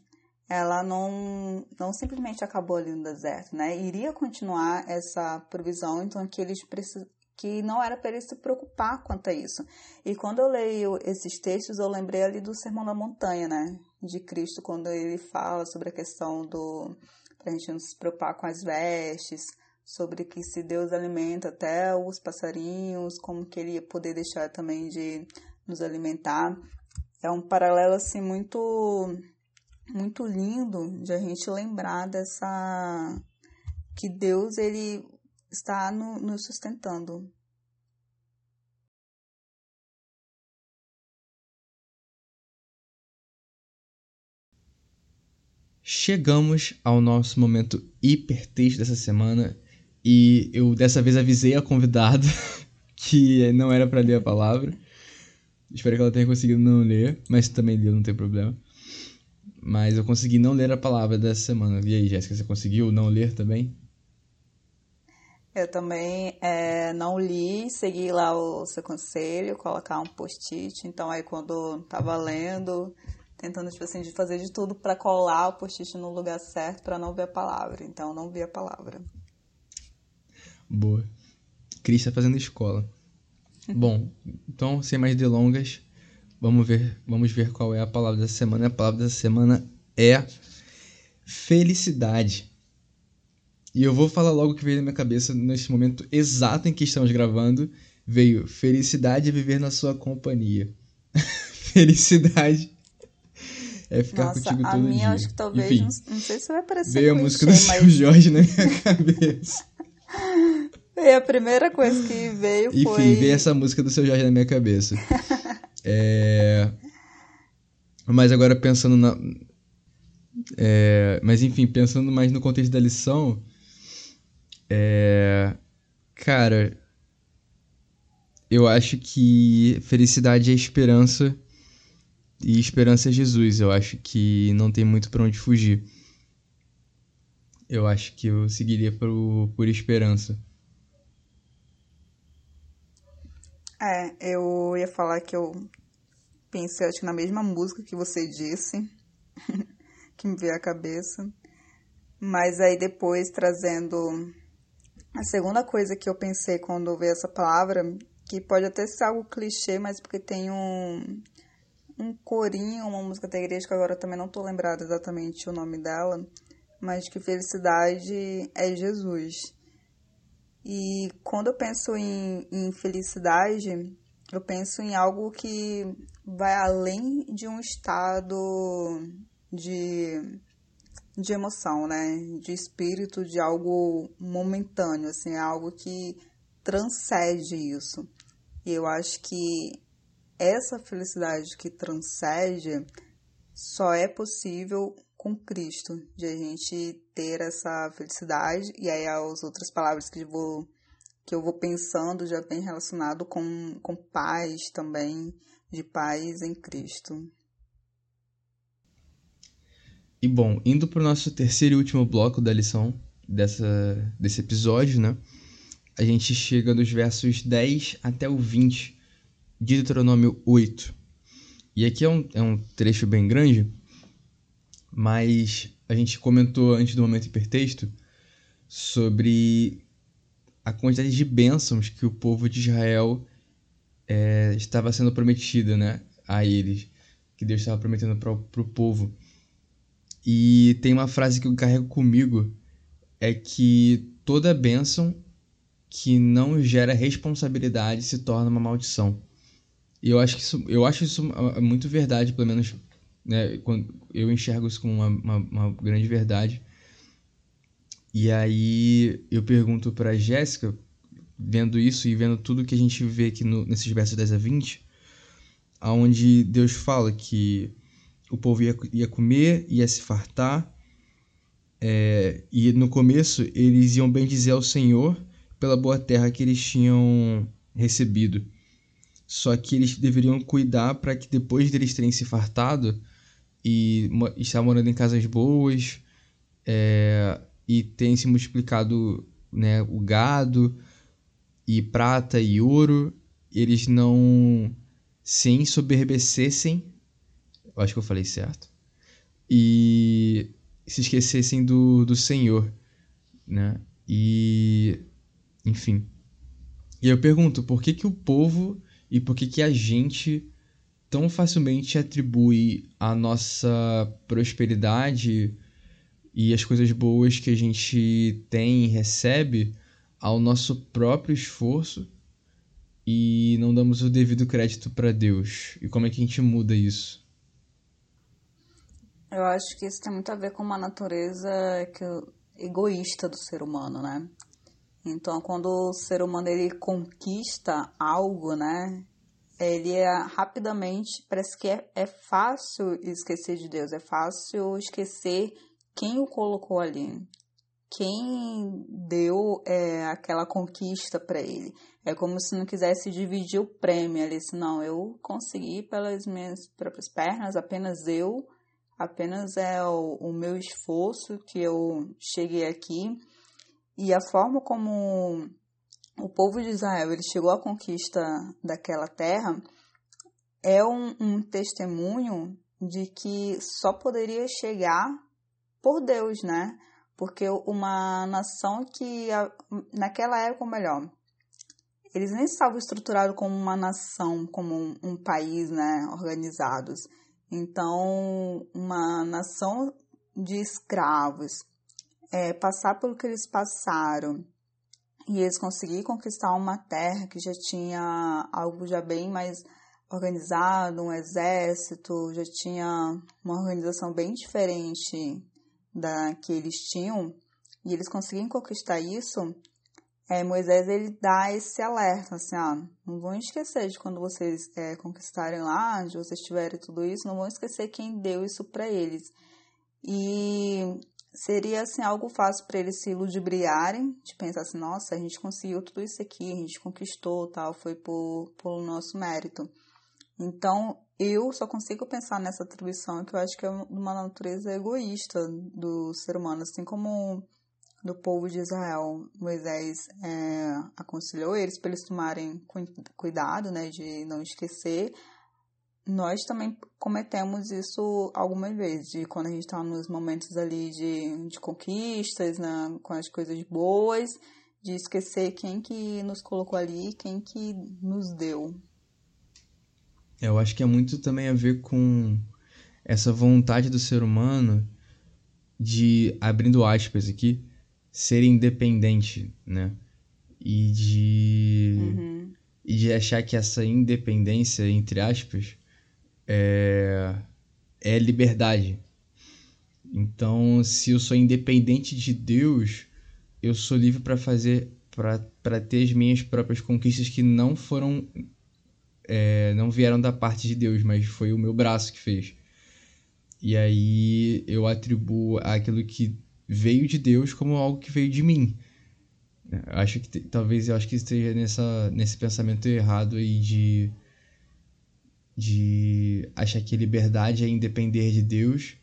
ela não, não simplesmente acabou ali no deserto, né? Iria continuar essa provisão, então que eles precis... que não era para eles se preocupar quanto a isso. E quando eu leio esses textos, eu lembrei ali do Sermão da Montanha, né? De Cristo, quando ele fala sobre a questão do para a gente não se preocupar com as vestes, sobre que se Deus alimenta até os passarinhos, como que ele ia poder deixar também de nos alimentar. É um paralelo assim muito muito lindo de a gente lembrar dessa que Deus ele está no, nos sustentando. Chegamos ao nosso momento hiper texto dessa semana e eu dessa vez avisei a convidada que não era para ler a palavra. Espero que ela tenha conseguido não ler, mas também leu, não tem problema. Mas eu consegui não ler a palavra dessa semana. E aí, Jéssica, você conseguiu não ler também? Eu também é, não li, segui lá o seu conselho, colocar um post-it. Então, aí quando tava lendo, tentando, tipo assim, de fazer de tudo para colar o post-it no lugar certo para não ver a palavra. Então, não vi a palavra. Boa. Cris tá fazendo escola. Bom, então, sem mais delongas, Vamos ver, vamos ver qual é a palavra da semana. A palavra da semana é felicidade. E eu vou falar logo o que veio na minha cabeça nesse momento exato em que estamos gravando. Veio felicidade é viver na sua companhia. felicidade é ficar Nossa, contigo todo a minha, dia. acho que talvez, Enfim, não, não sei se vai parecer veio clichê, a música do mas Seu Jorge na minha cabeça. veio a primeira coisa que veio Enfim, foi... veio essa música do Seu Jorge na minha cabeça. É... Mas agora pensando na. É... Mas enfim, pensando mais no contexto da lição. É... Cara. eu acho que felicidade é esperança e esperança é Jesus. Eu acho que não tem muito para onde fugir. Eu acho que eu seguiria por, por esperança. É, eu ia falar que eu pensei, acho que na mesma música que você disse, que me veio à cabeça. Mas aí depois trazendo a segunda coisa que eu pensei quando ouvi essa palavra, que pode até ser algo clichê, mas porque tem um, um corinho, uma música da igreja, que agora eu também não tô lembrada exatamente o nome dela, mas que felicidade é Jesus. E quando eu penso em, em felicidade, eu penso em algo que vai além de um estado de, de emoção, né? De espírito, de algo momentâneo, assim, é algo que transcende isso. E eu acho que essa felicidade que transcende só é possível com Cristo, de a gente ter essa felicidade, e aí as outras palavras que eu vou, que eu vou pensando já bem relacionado com, com paz também, de paz em Cristo. E bom, indo para o nosso terceiro e último bloco da lição dessa, desse episódio, né? A gente chega nos versos 10 até o 20 de Deuteronômio 8. E aqui é um, é um trecho bem grande, mas a gente comentou antes do momento hipertexto sobre a quantidade de bênçãos que o povo de Israel é, estava sendo prometida né, a eles, que Deus estava prometendo para o povo. E tem uma frase que eu carrego comigo, é que toda bênção que não gera responsabilidade se torna uma maldição. E eu acho que isso, eu acho isso muito verdade, pelo menos né? Quando eu enxergo isso como uma, uma, uma grande verdade. E aí eu pergunto para Jéssica, vendo isso e vendo tudo que a gente vê aqui no, nesses versos 10 a 20, aonde Deus fala que o povo ia, ia comer, ia se fartar, é, e no começo eles iam bem dizer ao Senhor pela boa terra que eles tinham recebido. Só que eles deveriam cuidar para que depois deles terem se fartado, e está morando em casas boas é, e tem se multiplicado né, o gado e prata e ouro, eles não se ensoberbecessem, eu acho que eu falei certo, e se esquecessem do, do Senhor, né? E, enfim. E eu pergunto, por que que o povo e por que que a gente tão facilmente atribui a nossa prosperidade e as coisas boas que a gente tem e recebe ao nosso próprio esforço e não damos o devido crédito para Deus. E como é que a gente muda isso? Eu acho que isso tem muito a ver com uma natureza que, egoísta do ser humano, né? Então, quando o ser humano ele conquista algo, né? Ele é rapidamente, parece que é, é fácil esquecer de Deus, é fácil esquecer quem o colocou ali, quem deu é, aquela conquista para ele. É como se não quisesse dividir o prêmio ali, se não, eu consegui pelas minhas próprias pernas, apenas eu, apenas é o, o meu esforço que eu cheguei aqui. E a forma como o povo de Israel ele chegou à conquista daquela terra é um, um testemunho de que só poderia chegar por Deus, né? Porque uma nação que naquela época, ou melhor, eles nem estavam estruturados como uma nação, como um, um país, né, organizados. Então, uma nação de escravos, é, passar pelo que eles passaram, e eles conseguiram conquistar uma terra que já tinha algo já bem mais organizado, um exército, já tinha uma organização bem diferente da que eles tinham, e eles conseguiram conquistar isso, é, Moisés ele dá esse alerta, assim, ah, não vão esquecer de quando vocês é, conquistarem lá, de vocês tiverem tudo isso, não vão esquecer quem deu isso para eles. E seria assim algo fácil para eles se ludibriarem, de pensar assim, nossa, a gente conseguiu tudo isso aqui, a gente conquistou, tal, foi por, por nosso mérito. Então, eu só consigo pensar nessa atribuição que eu acho que é uma natureza egoísta do ser humano, assim como do povo de Israel, Moisés é, aconselhou eles para eles tomarem cuidado, né, de não esquecer nós também cometemos isso algumas vezes, de quando a gente está nos momentos ali de, de conquistas, né, com as coisas boas, de esquecer quem que nos colocou ali, quem que nos deu. Eu acho que é muito também a ver com essa vontade do ser humano de, abrindo aspas aqui, ser independente, né? E de, uhum. e de achar que essa independência, entre aspas, é, é liberdade. Então, se eu sou independente de Deus, eu sou livre para fazer, para ter as minhas próprias conquistas que não foram, é, não vieram da parte de Deus, mas foi o meu braço que fez. E aí eu atribuo aquilo que veio de Deus como algo que veio de mim. Acho que talvez eu acho que esteja nessa, nesse pensamento errado aí de de achar que liberdade é independer de Deus,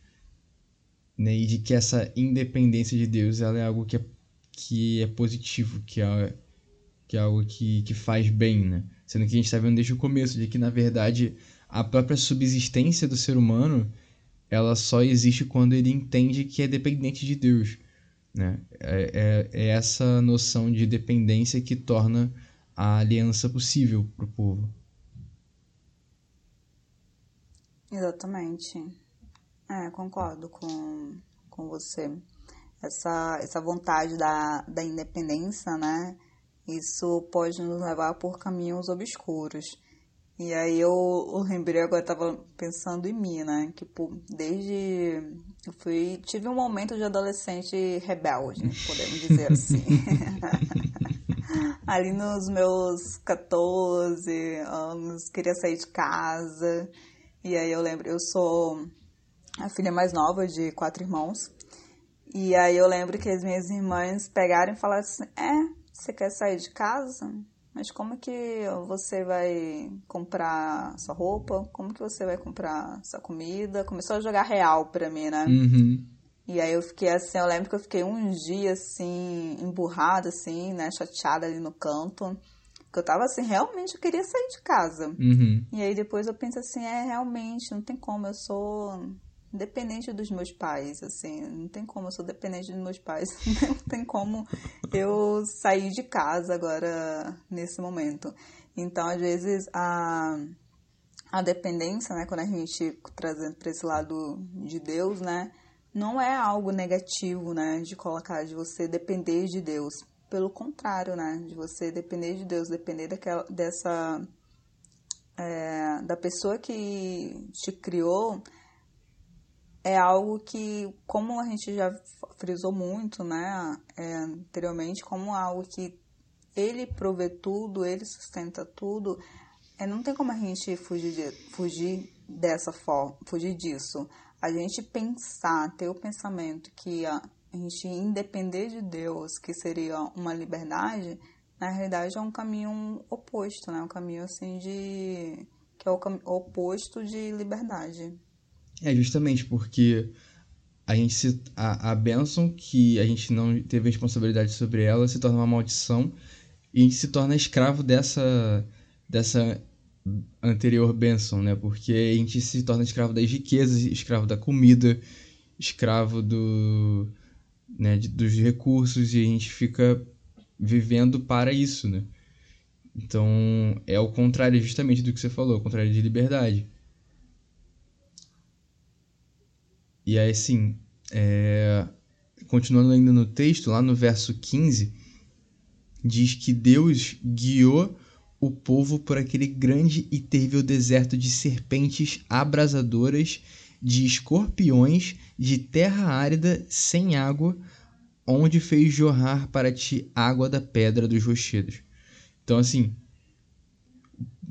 né? E de que essa independência de Deus ela é algo que é, que é positivo, que é, que é algo que, que faz bem, né? Sendo que a gente está vendo desde o começo de que, na verdade, a própria subsistência do ser humano ela só existe quando ele entende que é dependente de Deus. Né? É, é, é essa noção de dependência que torna a aliança possível para o povo. Exatamente. É, concordo com, com você. Essa, essa vontade da, da independência, né? Isso pode nos levar por caminhos obscuros. E aí eu, eu lembrei, agora estava pensando em mim, né? Tipo, desde. Eu fui. Tive um momento de adolescente rebelde, podemos dizer assim. Ali nos meus 14 anos, queria sair de casa. E aí eu lembro, eu sou a filha mais nova de quatro irmãos. E aí eu lembro que as minhas irmãs pegaram e falaram assim: É, você quer sair de casa? Mas como que você vai comprar sua roupa? Como que você vai comprar sua comida? Começou a jogar real pra mim, né? Uhum. E aí eu fiquei assim, eu lembro que eu fiquei uns dias assim, emburrada, assim, né? Chateada ali no canto. Porque eu tava assim, realmente eu queria sair de casa. Uhum. E aí depois eu penso assim, é, realmente, não tem como, eu sou dependente dos meus pais, assim, não tem como, eu sou dependente dos meus pais, não tem como eu sair de casa agora nesse momento. Então, às vezes, a, a dependência, né, quando a gente trazendo para esse lado de Deus, né, não é algo negativo, né, de colocar, de você depender de Deus pelo contrário, né? De você depender de Deus, depender daquela, dessa. É, da pessoa que te criou, é algo que, como a gente já frisou muito, né, é, anteriormente, como algo que ele provê tudo, ele sustenta tudo, é, não tem como a gente fugir, de, fugir dessa forma, fugir disso. A gente pensar, ter o pensamento que a, a gente independer de Deus, que seria uma liberdade, na realidade é um caminho oposto, né? Um caminho assim de que é o oposto de liberdade. É justamente porque a gente se a, a bênção que a gente não teve responsabilidade sobre ela se torna uma maldição e a gente se torna escravo dessa dessa anterior bênção, né? Porque a gente se torna escravo das riquezas, escravo da comida, escravo do né, de, dos recursos e a gente fica vivendo para isso, né? Então, é o contrário justamente do que você falou, o contrário de liberdade. E aí, assim, é... continuando ainda no texto, lá no verso 15, diz que Deus guiou o povo por aquele grande e terrível deserto de serpentes abrasadoras de escorpiões, de terra árida, sem água, onde fez jorrar para ti água da pedra dos rochedos. Então, assim,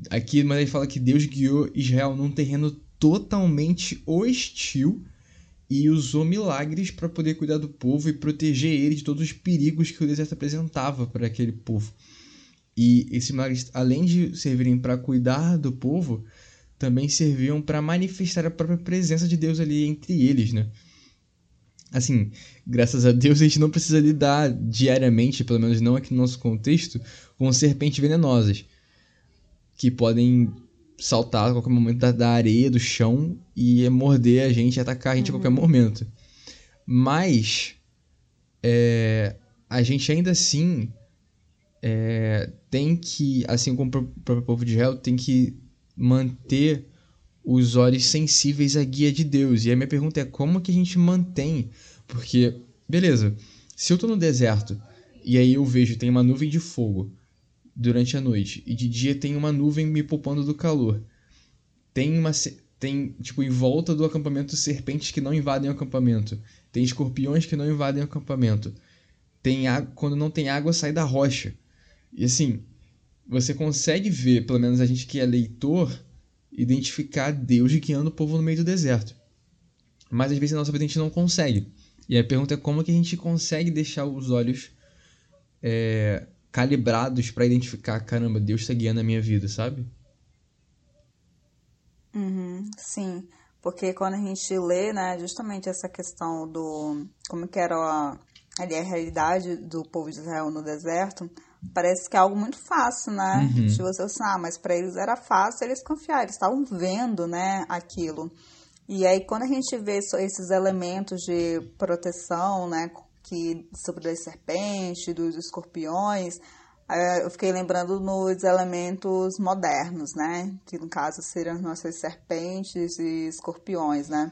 aqui mas ele fala que Deus guiou Israel num terreno totalmente hostil e usou milagres para poder cuidar do povo e proteger ele de todos os perigos que o deserto apresentava para aquele povo. E esses milagres, além de servirem para cuidar do povo, também serviam para manifestar a própria presença de Deus ali entre eles, né? Assim, graças a Deus a gente não precisa lidar diariamente, pelo menos não aqui no nosso contexto, com serpentes venenosas que podem saltar a qualquer momento da, areia, do chão e morder a gente, atacar a gente uhum. a qualquer momento. Mas é, a gente ainda assim é, tem que, assim como o próprio povo de Israel, tem que manter os olhos sensíveis à guia de Deus. E a minha pergunta é como que a gente mantém? Porque, beleza, se eu tô no deserto e aí eu vejo tem uma nuvem de fogo durante a noite e de dia tem uma nuvem me poupando do calor. Tem uma tem tipo em volta do acampamento serpentes que não invadem o acampamento. Tem escorpiões que não invadem o acampamento. Tem água, quando não tem água sai da rocha. E assim, você consegue ver, pelo menos a gente que é leitor, identificar Deus guiando o povo no meio do deserto. Mas às vezes na nossa a gente não consegue. E a pergunta é como que a gente consegue deixar os olhos é, calibrados para identificar, caramba, Deus está guiando a minha vida, sabe? Uhum, sim, porque quando a gente lê, né, justamente essa questão do como que era a, a realidade do povo de Israel no deserto, parece que é algo muito fácil, né? Uhum. De você ah, mas para eles era fácil eles confiar, eles estavam vendo, né, aquilo. E aí quando a gente vê esses elementos de proteção, né, que sobre as serpentes, dos escorpiões, eu fiquei lembrando nos elementos modernos, né? Que no caso seriam nossas serpentes e escorpiões, né?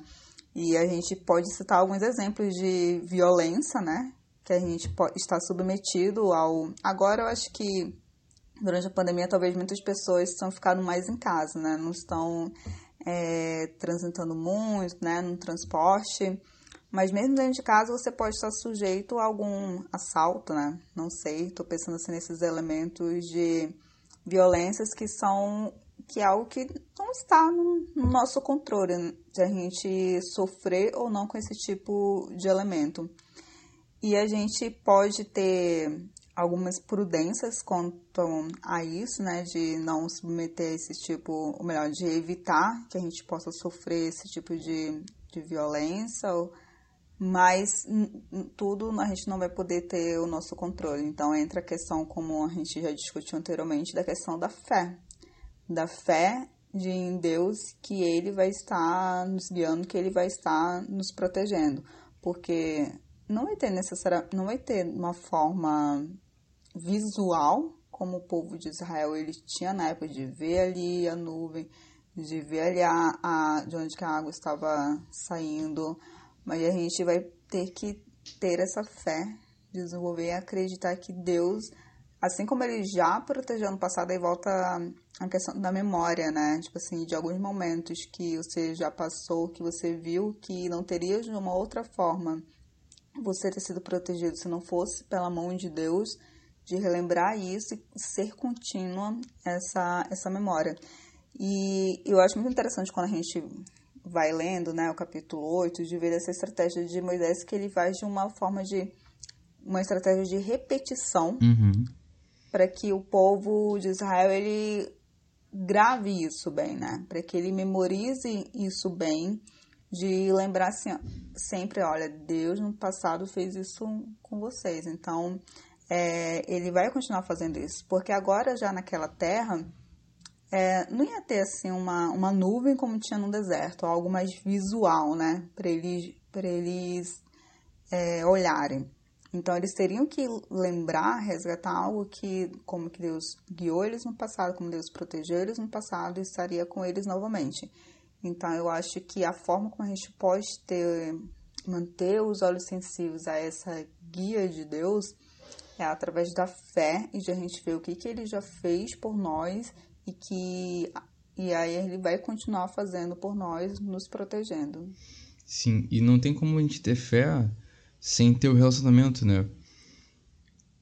E a gente pode citar alguns exemplos de violência, né? Que a gente está submetido ao. Agora eu acho que durante a pandemia talvez muitas pessoas estão ficando mais em casa, né? Não estão é, transitando muito, né? No transporte. Mas mesmo dentro de casa você pode estar sujeito a algum assalto, né? Não sei, estou pensando assim nesses elementos de violências que são que é algo que não está no, no nosso controle de a gente sofrer ou não com esse tipo de elemento. E a gente pode ter algumas prudências quanto a isso, né, de não submeter esse tipo, ou melhor, de evitar que a gente possa sofrer esse tipo de, de violência mas tudo a gente não vai poder ter o nosso controle. Então entra a questão, como a gente já discutiu anteriormente, da questão da fé. Da fé de em Deus que Ele vai estar nos guiando, que Ele vai estar nos protegendo. Porque não vai ter necessariamente, não vai ter uma forma visual como o povo de Israel ele tinha na época de ver ali a nuvem, de ver ali a, a de onde que a água estava saindo, mas a gente vai ter que ter essa fé, desenvolver e acreditar que Deus, assim como ele já protegeu no passado, aí volta a questão da memória, né? Tipo assim, de alguns momentos que você já passou, que você viu que não teria de uma outra forma você ter sido protegido se não fosse pela mão de Deus, de relembrar isso e ser contínua essa, essa memória. E eu acho muito interessante quando a gente vai lendo, né, o capítulo 8, de ver essa estratégia de Moisés que ele faz de uma forma de uma estratégia de repetição uhum. para que o povo de Israel ele grave isso bem, né? Para que ele memorize isso bem, de lembrar assim, sempre, olha, Deus no passado fez isso com vocês, então é, ele vai continuar fazendo isso, porque agora já naquela terra é, não ia ter assim uma, uma nuvem como tinha no deserto, algo mais visual, né, para eles, pra eles é, olharem. Então eles teriam que lembrar, resgatar algo que, como que Deus guiou eles no passado, como Deus protegeu eles no passado e estaria com eles novamente. Então eu acho que a forma como a gente pode ter, manter os olhos sensíveis a essa guia de Deus é através da fé e de a gente ver o que, que ele já fez por nós e que e aí ele vai continuar fazendo por nós, nos protegendo. Sim, e não tem como a gente ter fé sem ter o relacionamento, né?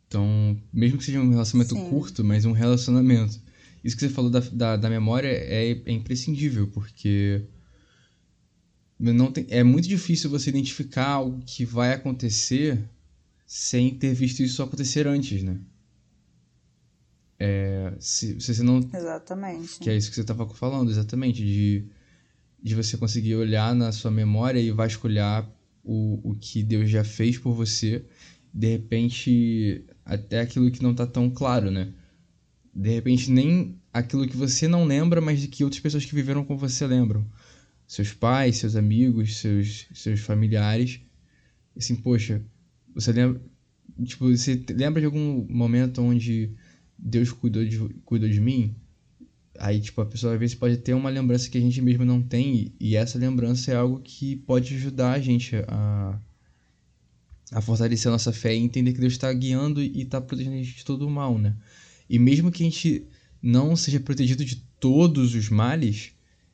Então, mesmo que seja um relacionamento Sim. curto, mas um relacionamento. Isso que você falou da, da, da memória é, é imprescindível, porque não tem, é muito difícil você identificar algo que vai acontecer sem ter visto isso acontecer antes, né? É, se, se você não. Exatamente. Que é isso que você estava falando, exatamente. De, de você conseguir olhar na sua memória e vasculhar o, o que Deus já fez por você. De repente, até aquilo que não está tão claro, né? De repente, nem aquilo que você não lembra, mas de que outras pessoas que viveram com você lembram seus pais, seus amigos, seus, seus familiares. Assim, poxa, você lembra. Tipo, você lembra de algum momento onde Deus cuidou de, cuidou de mim? Aí, tipo, a pessoa às vezes pode ter uma lembrança que a gente mesmo não tem, e essa lembrança é algo que pode ajudar a gente a, a fortalecer a nossa fé e entender que Deus está guiando e está protegendo a gente de todo o mal, né? E mesmo que a gente não seja protegido de todos os males,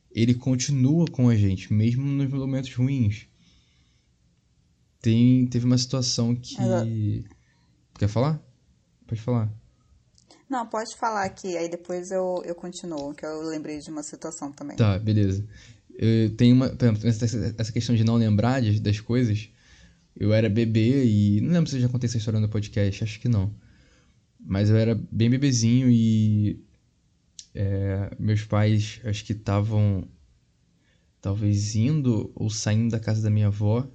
ele continua com a gente, mesmo nos momentos ruins. Tem, teve uma situação que. Quer falar? Pode falar. Não, pode falar aqui, aí depois eu, eu continuo, que eu lembrei de uma situação também. Tá, beleza. Eu tenho uma. Por exemplo, essa questão de não lembrar das coisas. Eu era bebê e. Não lembro se eu já contei essa história no podcast, acho que não. Mas eu era bem bebezinho e é, meus pais, acho que estavam talvez indo ou saindo da casa da minha avó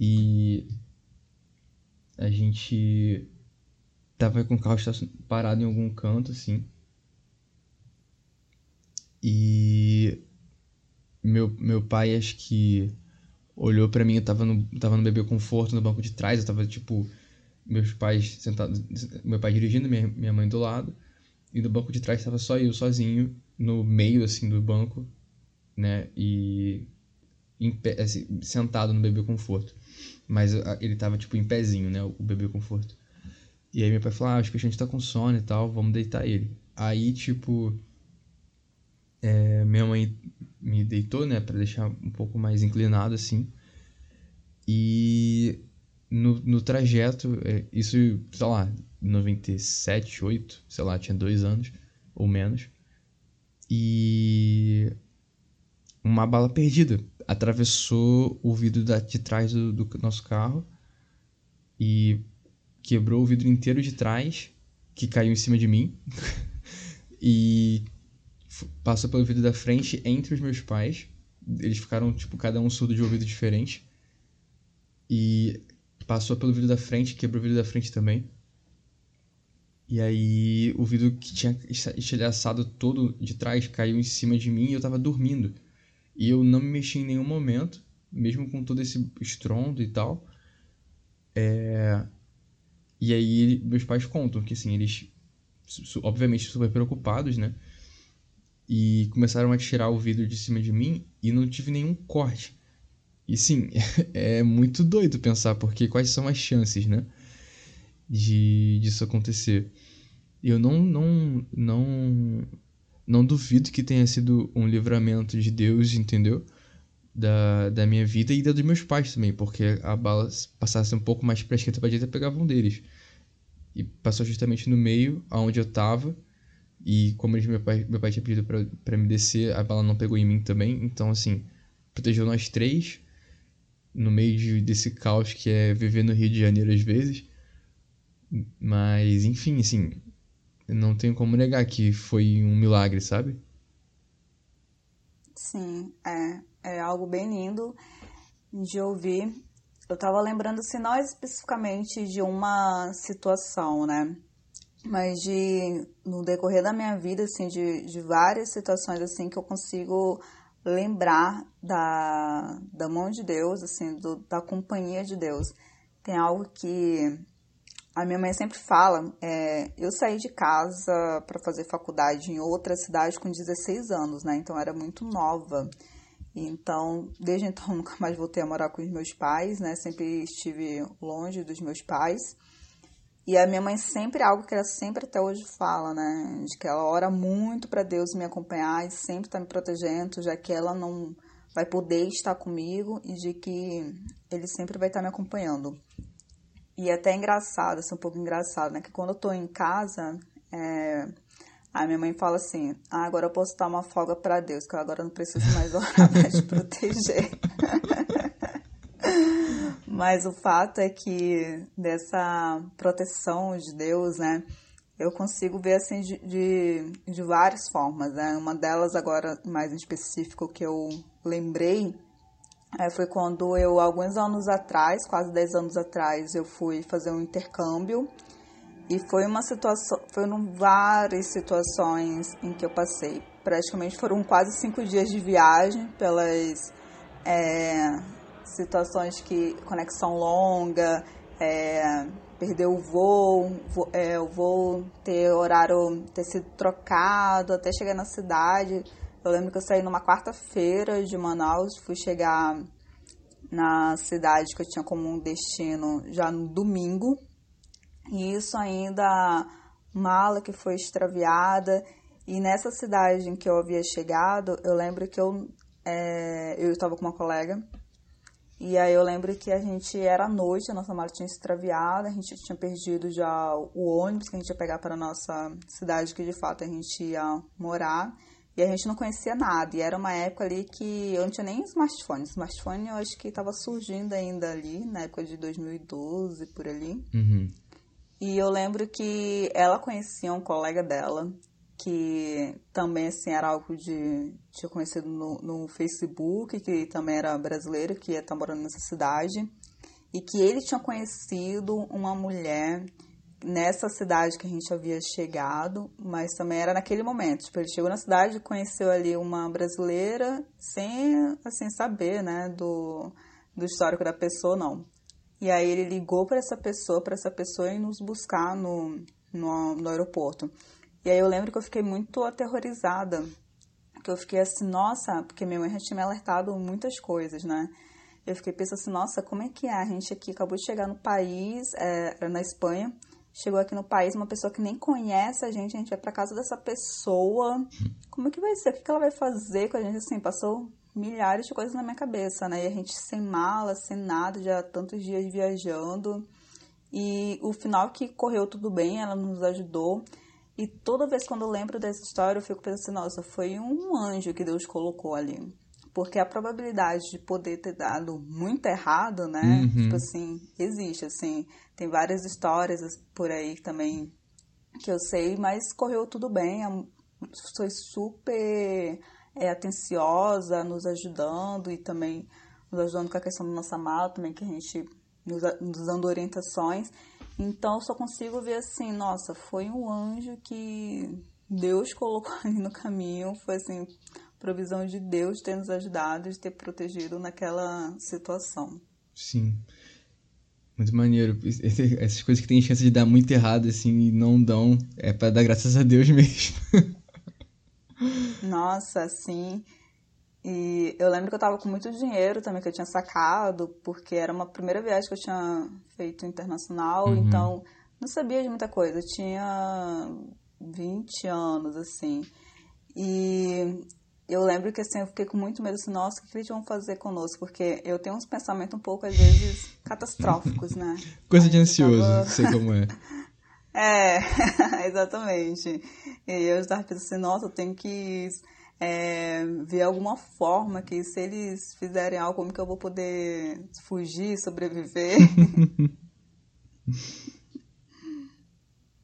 e a gente tava com o carro parado em algum canto assim. E meu, meu pai acho que olhou para mim, eu tava no, tava no bebê conforto no banco de trás, eu tava tipo meus pais sentados, meu pai dirigindo, minha, minha mãe do lado. E no banco de trás estava só eu sozinho, no meio assim do banco, né? E pé, assim, sentado no bebê conforto. Mas ele tava tipo em pezinho, né? O bebê conforto. E aí meu pai falou: "Ah, acho que a gente tá com sono e tal, vamos deitar ele". Aí, tipo, é, minha mãe me deitou, né, para deixar um pouco mais inclinado assim. E no, trajeto, é, isso, sei lá, 97, 8, sei lá, tinha dois anos ou menos. E uma bala perdida atravessou o vidro da, de trás do, do nosso carro e quebrou o vidro inteiro de trás, que caiu em cima de mim. e passou pelo vidro da frente entre os meus pais. Eles ficaram, tipo, cada um surdo de ouvido diferente. E passou pelo vidro da frente, quebrou o vidro da frente também. E aí o vidro que tinha estilhaçado todo de trás caiu em cima de mim e eu tava dormindo. E eu não me mexi em nenhum momento, mesmo com todo esse estrondo e tal. É... E aí meus pais contam que assim, eles obviamente super preocupados, né? E começaram a tirar o vidro de cima de mim e não tive nenhum corte. E sim, é muito doido pensar, porque quais são as chances, né? De disso acontecer. Eu não, não, não, não duvido que tenha sido um livramento de Deus, entendeu? Da, da minha vida e da dos meus pais também, porque a bala passasse um pouco mais pra esquerda pra direita, pegava um deles. E passou justamente no meio, aonde eu tava. E como eles, meu, pai, meu pai tinha pedido pra, pra me descer, a bala não pegou em mim também. Então, assim, protegeu nós três no meio de, desse caos que é viver no Rio de Janeiro às vezes. Mas, enfim, assim, não tenho como negar que foi um milagre, sabe? Sim, é, é algo bem lindo de ouvir. Eu tava lembrando, se não especificamente de uma situação, né? Mas de, no decorrer da minha vida, assim, de, de várias situações, assim, que eu consigo lembrar da, da mão de Deus, assim, do, da companhia de Deus. Tem algo que a minha mãe sempre fala. É, eu saí de casa para fazer faculdade em outra cidade com 16 anos, né? Então era muito nova. Então, desde então, nunca mais voltei a morar com os meus pais, né? Sempre estive longe dos meus pais. E a minha mãe sempre, algo que ela sempre até hoje fala, né? De que ela ora muito para Deus me acompanhar e sempre tá me protegendo, já que ela não vai poder estar comigo e de que ele sempre vai estar me acompanhando. E é até engraçado, assim, um pouco engraçado, né? Que quando eu tô em casa, é, Aí minha mãe fala assim: ah, agora eu posso dar uma folga para Deus, que eu agora não preciso mais orar para te proteger. Mas o fato é que dessa proteção de Deus, né, eu consigo ver assim de, de, de várias formas. Né? Uma delas, agora mais em específico, que eu lembrei, é, foi quando eu, alguns anos atrás, quase 10 anos atrás, eu fui fazer um intercâmbio e foi uma situação, foram várias situações em que eu passei. Praticamente foram quase cinco dias de viagem pelas é, situações que conexão longa, é, perder o voo, é, o voo ter horário ter sido trocado até chegar na cidade. Eu lembro que eu saí numa quarta-feira de Manaus, fui chegar na cidade que eu tinha como um destino já no domingo. E isso ainda mala que foi extraviada. E nessa cidade em que eu havia chegado, eu lembro que eu é, eu estava com uma colega e aí eu lembro que a gente era à noite, a nossa mala tinha extraviado, a gente tinha perdido já o ônibus que a gente ia pegar para a nossa cidade, que de fato a gente ia morar. E a gente não conhecia nada. E era uma época ali que eu não tinha nem smartphone. Smartphone eu acho que estava surgindo ainda ali, na época de 2012, por ali. Uhum. E eu lembro que ela conhecia um colega dela que também assim era algo de tinha conhecido no, no Facebook, que também era brasileiro, que estar morando nessa cidade, e que ele tinha conhecido uma mulher nessa cidade que a gente havia chegado, mas também era naquele momento. Tipo, ele chegou na cidade, conheceu ali uma brasileira sem assim saber, né, do, do histórico da pessoa, não. E aí ele ligou para essa pessoa, para essa pessoa ir nos buscar no, no, no aeroporto. E aí eu lembro que eu fiquei muito aterrorizada, que eu fiquei assim, nossa, porque minha mãe já tinha me alertado muitas coisas, né? Eu fiquei pensando assim, nossa, como é que é? A gente aqui acabou de chegar no país, é, na Espanha, chegou aqui no país uma pessoa que nem conhece a gente, a gente vai pra casa dessa pessoa, como é que vai ser? O que ela vai fazer com a gente? Assim, passou milhares de coisas na minha cabeça, né? E a gente sem mala, sem nada, já tantos dias viajando. E o final que correu tudo bem, ela nos ajudou. E toda vez quando eu lembro dessa história, eu fico pensando, nossa, foi um anjo que Deus colocou ali. Porque a probabilidade de poder ter dado muito errado, né? Uhum. Tipo assim, existe, assim. Tem várias histórias por aí também que eu sei, mas correu tudo bem. Foi super é, atenciosa, nos ajudando e também nos ajudando com a questão da nossa mala também, que a gente nos, nos dando orientações. Então eu só consigo ver assim, nossa, foi um anjo que Deus colocou ali no caminho, foi assim, provisão de Deus ter nos ajudado, de ter protegido naquela situação. Sim. Muito maneiro. Essas coisas que tem chance de dar muito errado, assim, e não dão, é para dar graças a Deus mesmo. Nossa, sim. E eu lembro que eu tava com muito dinheiro também que eu tinha sacado, porque era uma primeira viagem que eu tinha feito internacional, uhum. então não sabia de muita coisa. Eu tinha 20 anos, assim. E eu lembro que assim, eu fiquei com muito medo assim, nossa, o que eles vão fazer conosco? Porque eu tenho uns pensamentos um pouco, às vezes, catastróficos, né? Coisa de ansioso, tava... sei como é. é, exatamente. E eu estava pensando assim, nossa, eu tenho que é, ver alguma forma que se eles fizerem algo, como que eu vou poder fugir, sobreviver.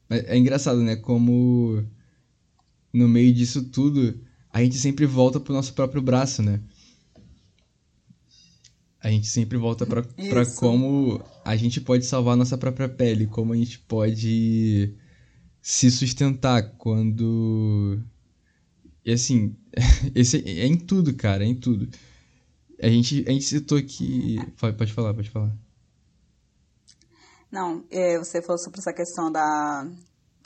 é, é engraçado, né? Como no meio disso tudo, a gente sempre volta pro nosso próprio braço, né? A gente sempre volta para como a gente pode salvar a nossa própria pele, como a gente pode se sustentar quando e assim, esse é em tudo, cara, é em tudo. A gente, a gente citou aqui. Pode falar, pode falar. Não, é, você falou sobre essa questão da.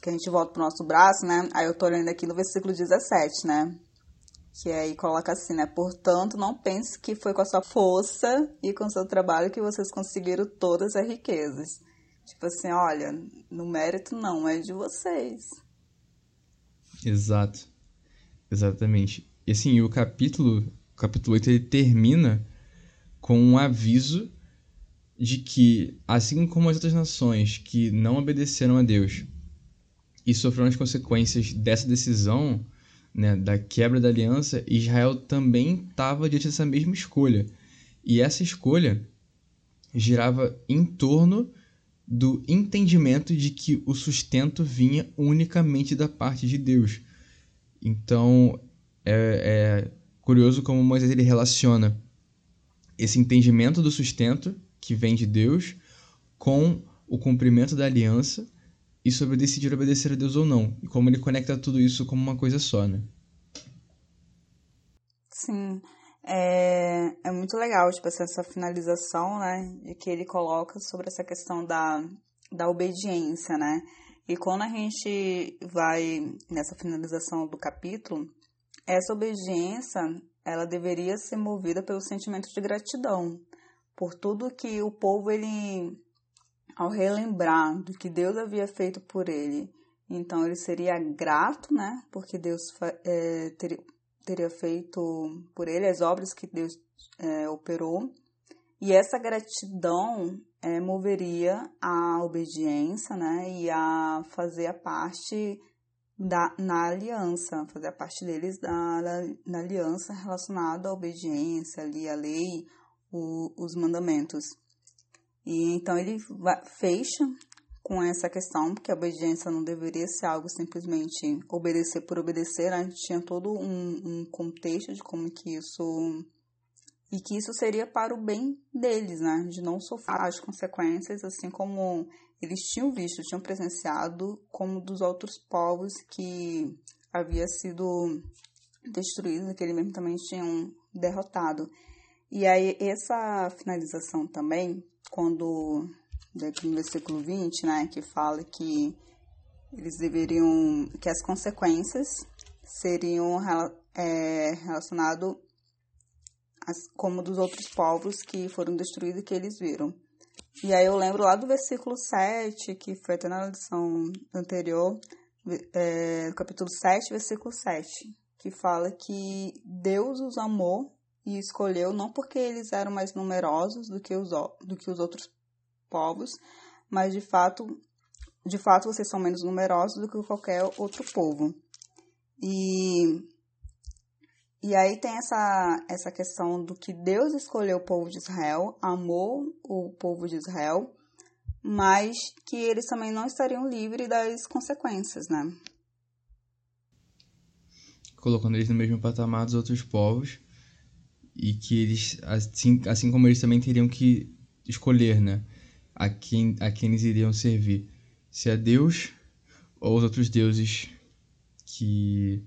que a gente volta pro nosso braço, né? Aí eu tô olhando aqui no versículo 17, né? Que aí coloca assim, né? Portanto, não pense que foi com a sua força e com o seu trabalho que vocês conseguiram todas as riquezas. Tipo assim, olha, no mérito não, é de vocês. Exato. Exatamente. E assim, o capítulo, o capítulo 8, ele termina com um aviso de que, assim como as outras nações que não obedeceram a Deus, e sofrendo as consequências dessa decisão, né, da quebra da aliança, Israel também estava diante dessa mesma escolha. E essa escolha girava em torno do entendimento de que o sustento vinha unicamente da parte de Deus. Então é, é curioso como Moisés ele relaciona esse entendimento do sustento que vem de Deus com o cumprimento da aliança e sobre decidir obedecer a Deus ou não. E como ele conecta tudo isso como uma coisa só, né? Sim. É, é muito legal, tipo, essa finalização, né, que ele coloca sobre essa questão da, da obediência, né? E quando a gente vai nessa finalização do capítulo, essa obediência, ela deveria ser movida pelo sentimento de gratidão por tudo que o povo ele ao relembrar do que Deus havia feito por ele, então ele seria grato, né? Porque Deus é, teria, feito por ele as obras que Deus é, operou. E essa gratidão é, moveria a obediência, né? E a fazer a parte da, na aliança, fazer a parte deles da, na aliança relacionada à obediência, ali, à lei, o, os mandamentos. E então ele fecha com essa questão, porque a obediência não deveria ser algo simplesmente obedecer por obedecer, a gente tinha todo um, um contexto de como que isso e que isso seria para o bem deles, né? De não sofrer as consequências, assim como eles tinham visto, tinham presenciado, como dos outros povos que havia sido destruídos, que eles mesmo também tinham derrotado. E aí, essa finalização também, quando, daqui no versículo 20, né, que fala que eles deveriam, que as consequências seriam é, relacionadas como dos outros povos que foram destruídos que eles viram. E aí eu lembro lá do versículo 7, que foi até na lição anterior, é, capítulo 7, versículo 7, que fala que Deus os amou e escolheu não porque eles eram mais numerosos do que os, do que os outros povos, mas de fato, de fato vocês são menos numerosos do que qualquer outro povo. E e aí tem essa, essa questão do que Deus escolheu o povo de Israel, amou o povo de Israel, mas que eles também não estariam livres das consequências, né? Colocando eles no mesmo patamar dos outros povos, e que eles, assim, assim como eles também teriam que escolher, né? A quem, a quem eles iriam servir. Se a Deus ou os outros deuses que,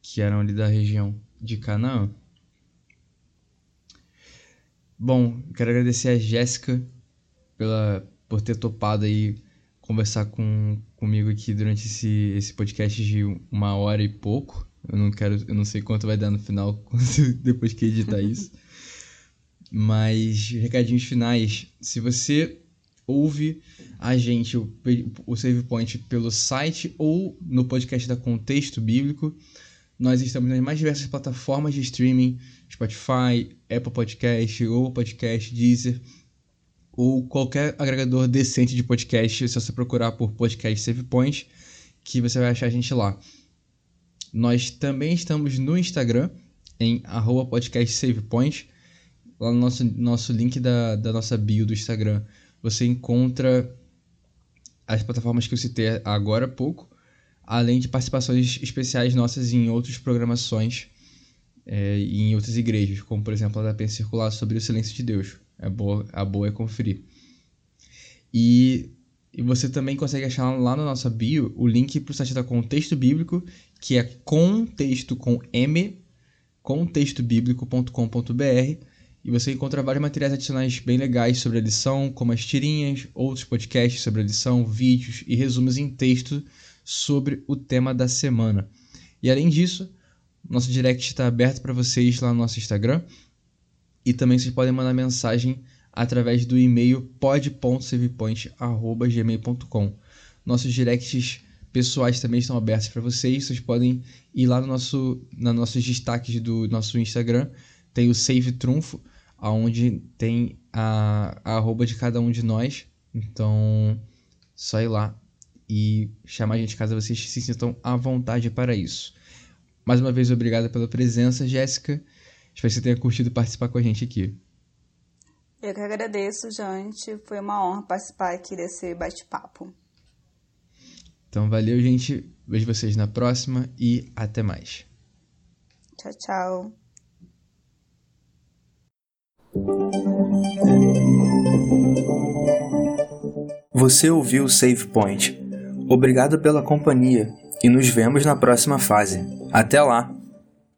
que eram ali da região de Canaã. Bom, quero agradecer a Jéssica pela, por ter topado aí conversar com, comigo aqui durante esse, esse podcast de uma hora e pouco. Eu não quero, eu não sei quanto vai dar no final depois que editar isso. Mas recadinhos finais. Se você ouve a gente, o, o Save Point, pelo site ou no podcast da Contexto Bíblico, nós estamos nas mais diversas plataformas de streaming, Spotify, Apple Podcast, Google Podcast, Deezer, ou qualquer agregador decente de podcast, se você procurar por podcast Save Point, que você vai achar a gente lá. Nós também estamos no Instagram, em arroba podcast SavePoint. Lá no nosso, nosso link da, da nossa bio do Instagram, você encontra as plataformas que eu citei agora há pouco, além de participações especiais nossas em outras programações é, e em outras igrejas, como por exemplo a da Pensa Circular sobre o Silêncio de Deus. É boa, a boa é conferir. E e você também consegue achar lá na nossa bio o link para o site da Contexto Bíblico, que é contexto com M, contextobíblico.com.br. E você encontra vários materiais adicionais bem legais sobre a lição, como as tirinhas, outros podcasts sobre a lição, vídeos e resumos em texto sobre o tema da semana. E além disso, nosso direct está aberto para vocês lá no nosso Instagram. E também vocês podem mandar mensagem através do e-mail pod.savepoint.gmail.com. Nossos directs pessoais também estão abertos para vocês. Vocês podem ir lá no nosso, nos nossos destaques do nosso Instagram. Tem o Save Trunfo, onde tem a, a arroba de cada um de nós. Então, só ir lá e chamar a gente caso vocês se sintam à vontade para isso. Mais uma vez, obrigado pela presença, Jéssica. Espero que você tenha curtido participar com a gente aqui. Eu que agradeço, gente. Foi uma honra participar aqui desse bate-papo. Então, valeu, gente. Vejo vocês na próxima e até mais. Tchau, tchau. Você ouviu o Save Point. Obrigado pela companhia e nos vemos na próxima fase. Até lá!